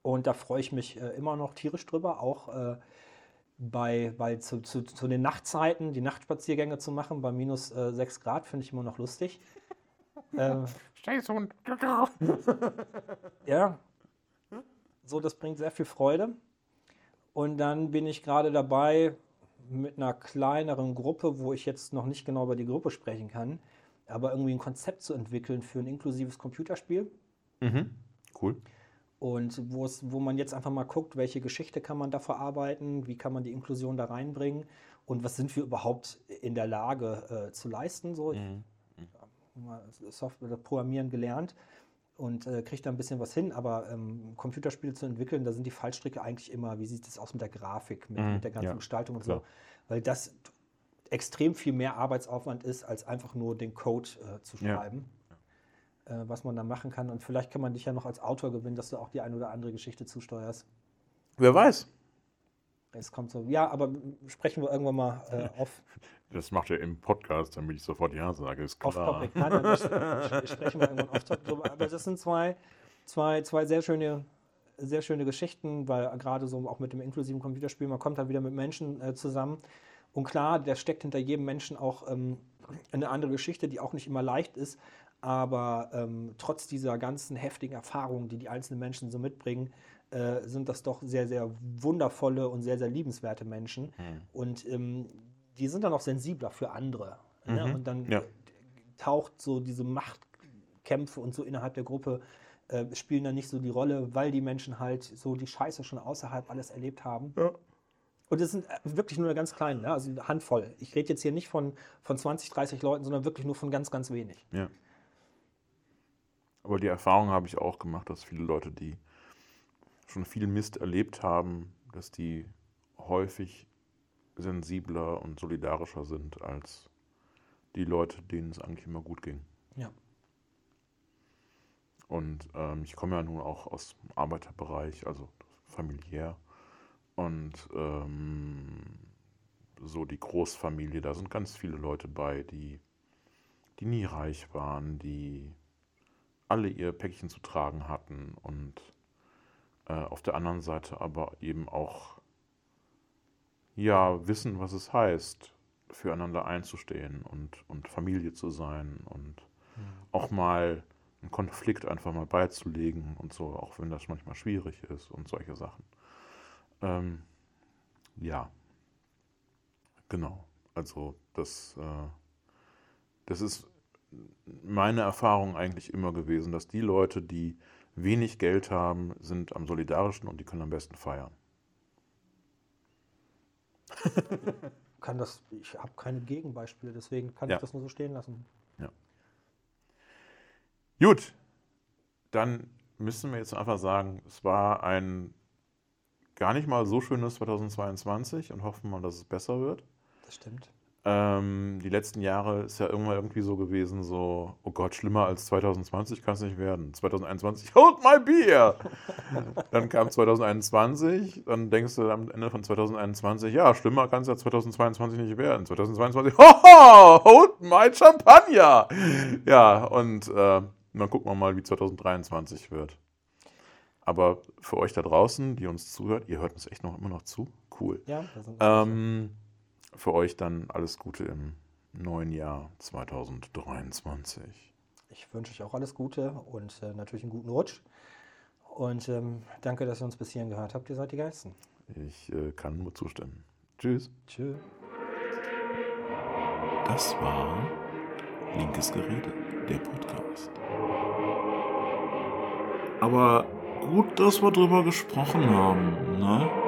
und da freue ich mich äh, immer noch tierisch drüber, auch äh, bei, bei zu, zu, zu den Nachtzeiten die Nachtspaziergänge zu machen bei minus äh, 6 Grad, finde ich immer noch lustig. Äh, Scheißhund. ja, so, das bringt sehr viel Freude. Und dann bin ich gerade dabei mit einer kleineren Gruppe, wo ich jetzt noch nicht genau über die Gruppe sprechen kann, aber irgendwie ein Konzept zu entwickeln für ein inklusives Computerspiel. Mhm. Cool. Und wo es, wo man jetzt einfach mal guckt, welche Geschichte kann man da verarbeiten, wie kann man die Inklusion da reinbringen und was sind wir überhaupt in der Lage äh, zu leisten. So, Mhm. Software Programmieren gelernt und äh, kriege da ein bisschen was hin, aber ähm, Computerspiele zu entwickeln, da sind die Fallstricke eigentlich immer, wie sieht es aus mit der Grafik, mit, Mhm, mit der ganzen ja, Gestaltung und klar. so, weil das extrem viel mehr Arbeitsaufwand ist, als einfach nur den Code äh, zu Ja. schreiben. Äh, was man da machen kann. Und vielleicht kann man dich ja noch als Autor gewinnen, dass du auch die ein oder andere Geschichte zusteuerst. Wer weiß. Es kommt so, ja, aber sprechen wir irgendwann mal äh, off, Das macht er im Podcast, damit ich sofort Ja sage, ist klar. topic. Nein, das, sprechen wir irgendwann off topic drüber. Aber das sind zwei, zwei, zwei sehr schöne, sehr schöne Geschichten, weil gerade so auch mit dem inklusiven Computerspiel, man kommt dann wieder mit Menschen äh, zusammen. Und klar, der steckt hinter jedem Menschen auch ähm, eine andere Geschichte, die auch nicht immer leicht ist. Aber ähm, trotz dieser ganzen heftigen Erfahrungen, die die einzelnen Menschen so mitbringen, äh, sind das doch sehr, sehr wundervolle und sehr, sehr liebenswerte Menschen. Hm. Und ähm, die sind dann auch sensibler für andere. Ne? Mhm. Und dann Ja. taucht so diese Machtkämpfe und so innerhalb der Gruppe äh, spielen dann nicht so die Rolle, weil die Menschen halt so die Scheiße schon außerhalb alles erlebt haben. Ja. Und es sind äh, wirklich nur ganz kleine, ne? also eine Handvoll. Ich rede jetzt hier nicht von, von 20, 30 Leuten, sondern wirklich nur von ganz, ganz wenig. Ja. Aber die Erfahrung habe ich auch gemacht, dass viele Leute, die schon viel Mist erlebt haben, dass die häufig sensibler und solidarischer sind als die Leute, denen es eigentlich immer gut ging. Ja. Und ähm, ich komme ja nun auch aus dem Arbeiterbereich, also familiär. Und ähm, so die Großfamilie, da sind ganz viele Leute bei, die, die nie reich waren, die alle ihr Päckchen zu tragen hatten und äh, auf der anderen Seite aber eben auch ja wissen, was es heißt, füreinander einzustehen und, und Familie zu sein und auch mal einen Konflikt einfach mal beizulegen und so, auch wenn das manchmal schwierig ist und solche Sachen. Ähm, ja, genau. Also das, äh, das ist meine Erfahrung eigentlich immer gewesen, dass die Leute, die wenig Geld haben, sind am solidarischen und die können am besten feiern. Kann das, ich habe keine Gegenbeispiele, deswegen kann Ja. ich das nur so stehen lassen. Gut, dann müssen wir jetzt einfach sagen, es war ein gar nicht mal so schönes 2022 und hoffen mal, dass es besser wird. Das stimmt. Ähm, die letzten Jahre ist ja irgendwann irgendwie so gewesen, so, oh Gott, schlimmer als 2020 kann es nicht werden. 2021, hold my beer! dann kam 2021, dann denkst du am Ende von 2021, ja, schlimmer kann es ja 2022 nicht werden. 2022, hoho, hold my Champagner! Ja, und äh, dann gucken wir mal, wie 2023 wird. Aber für euch da draußen, die uns zuhört, ihr hört uns echt noch immer noch zu? Cool. Ja, da sind Ähm, für euch dann alles Gute im neuen Jahr 2023. Ich wünsche euch auch alles Gute und äh, natürlich einen guten Rutsch. Und ähm, danke, dass ihr uns bis hierhin gehört habt. Ihr seid die Geilsten. Ich äh, kann nur zustimmen. Tschüss. Tschüss. Das war Linkes Gerede, der Podcast. Aber gut, dass wir drüber gesprochen haben, ne?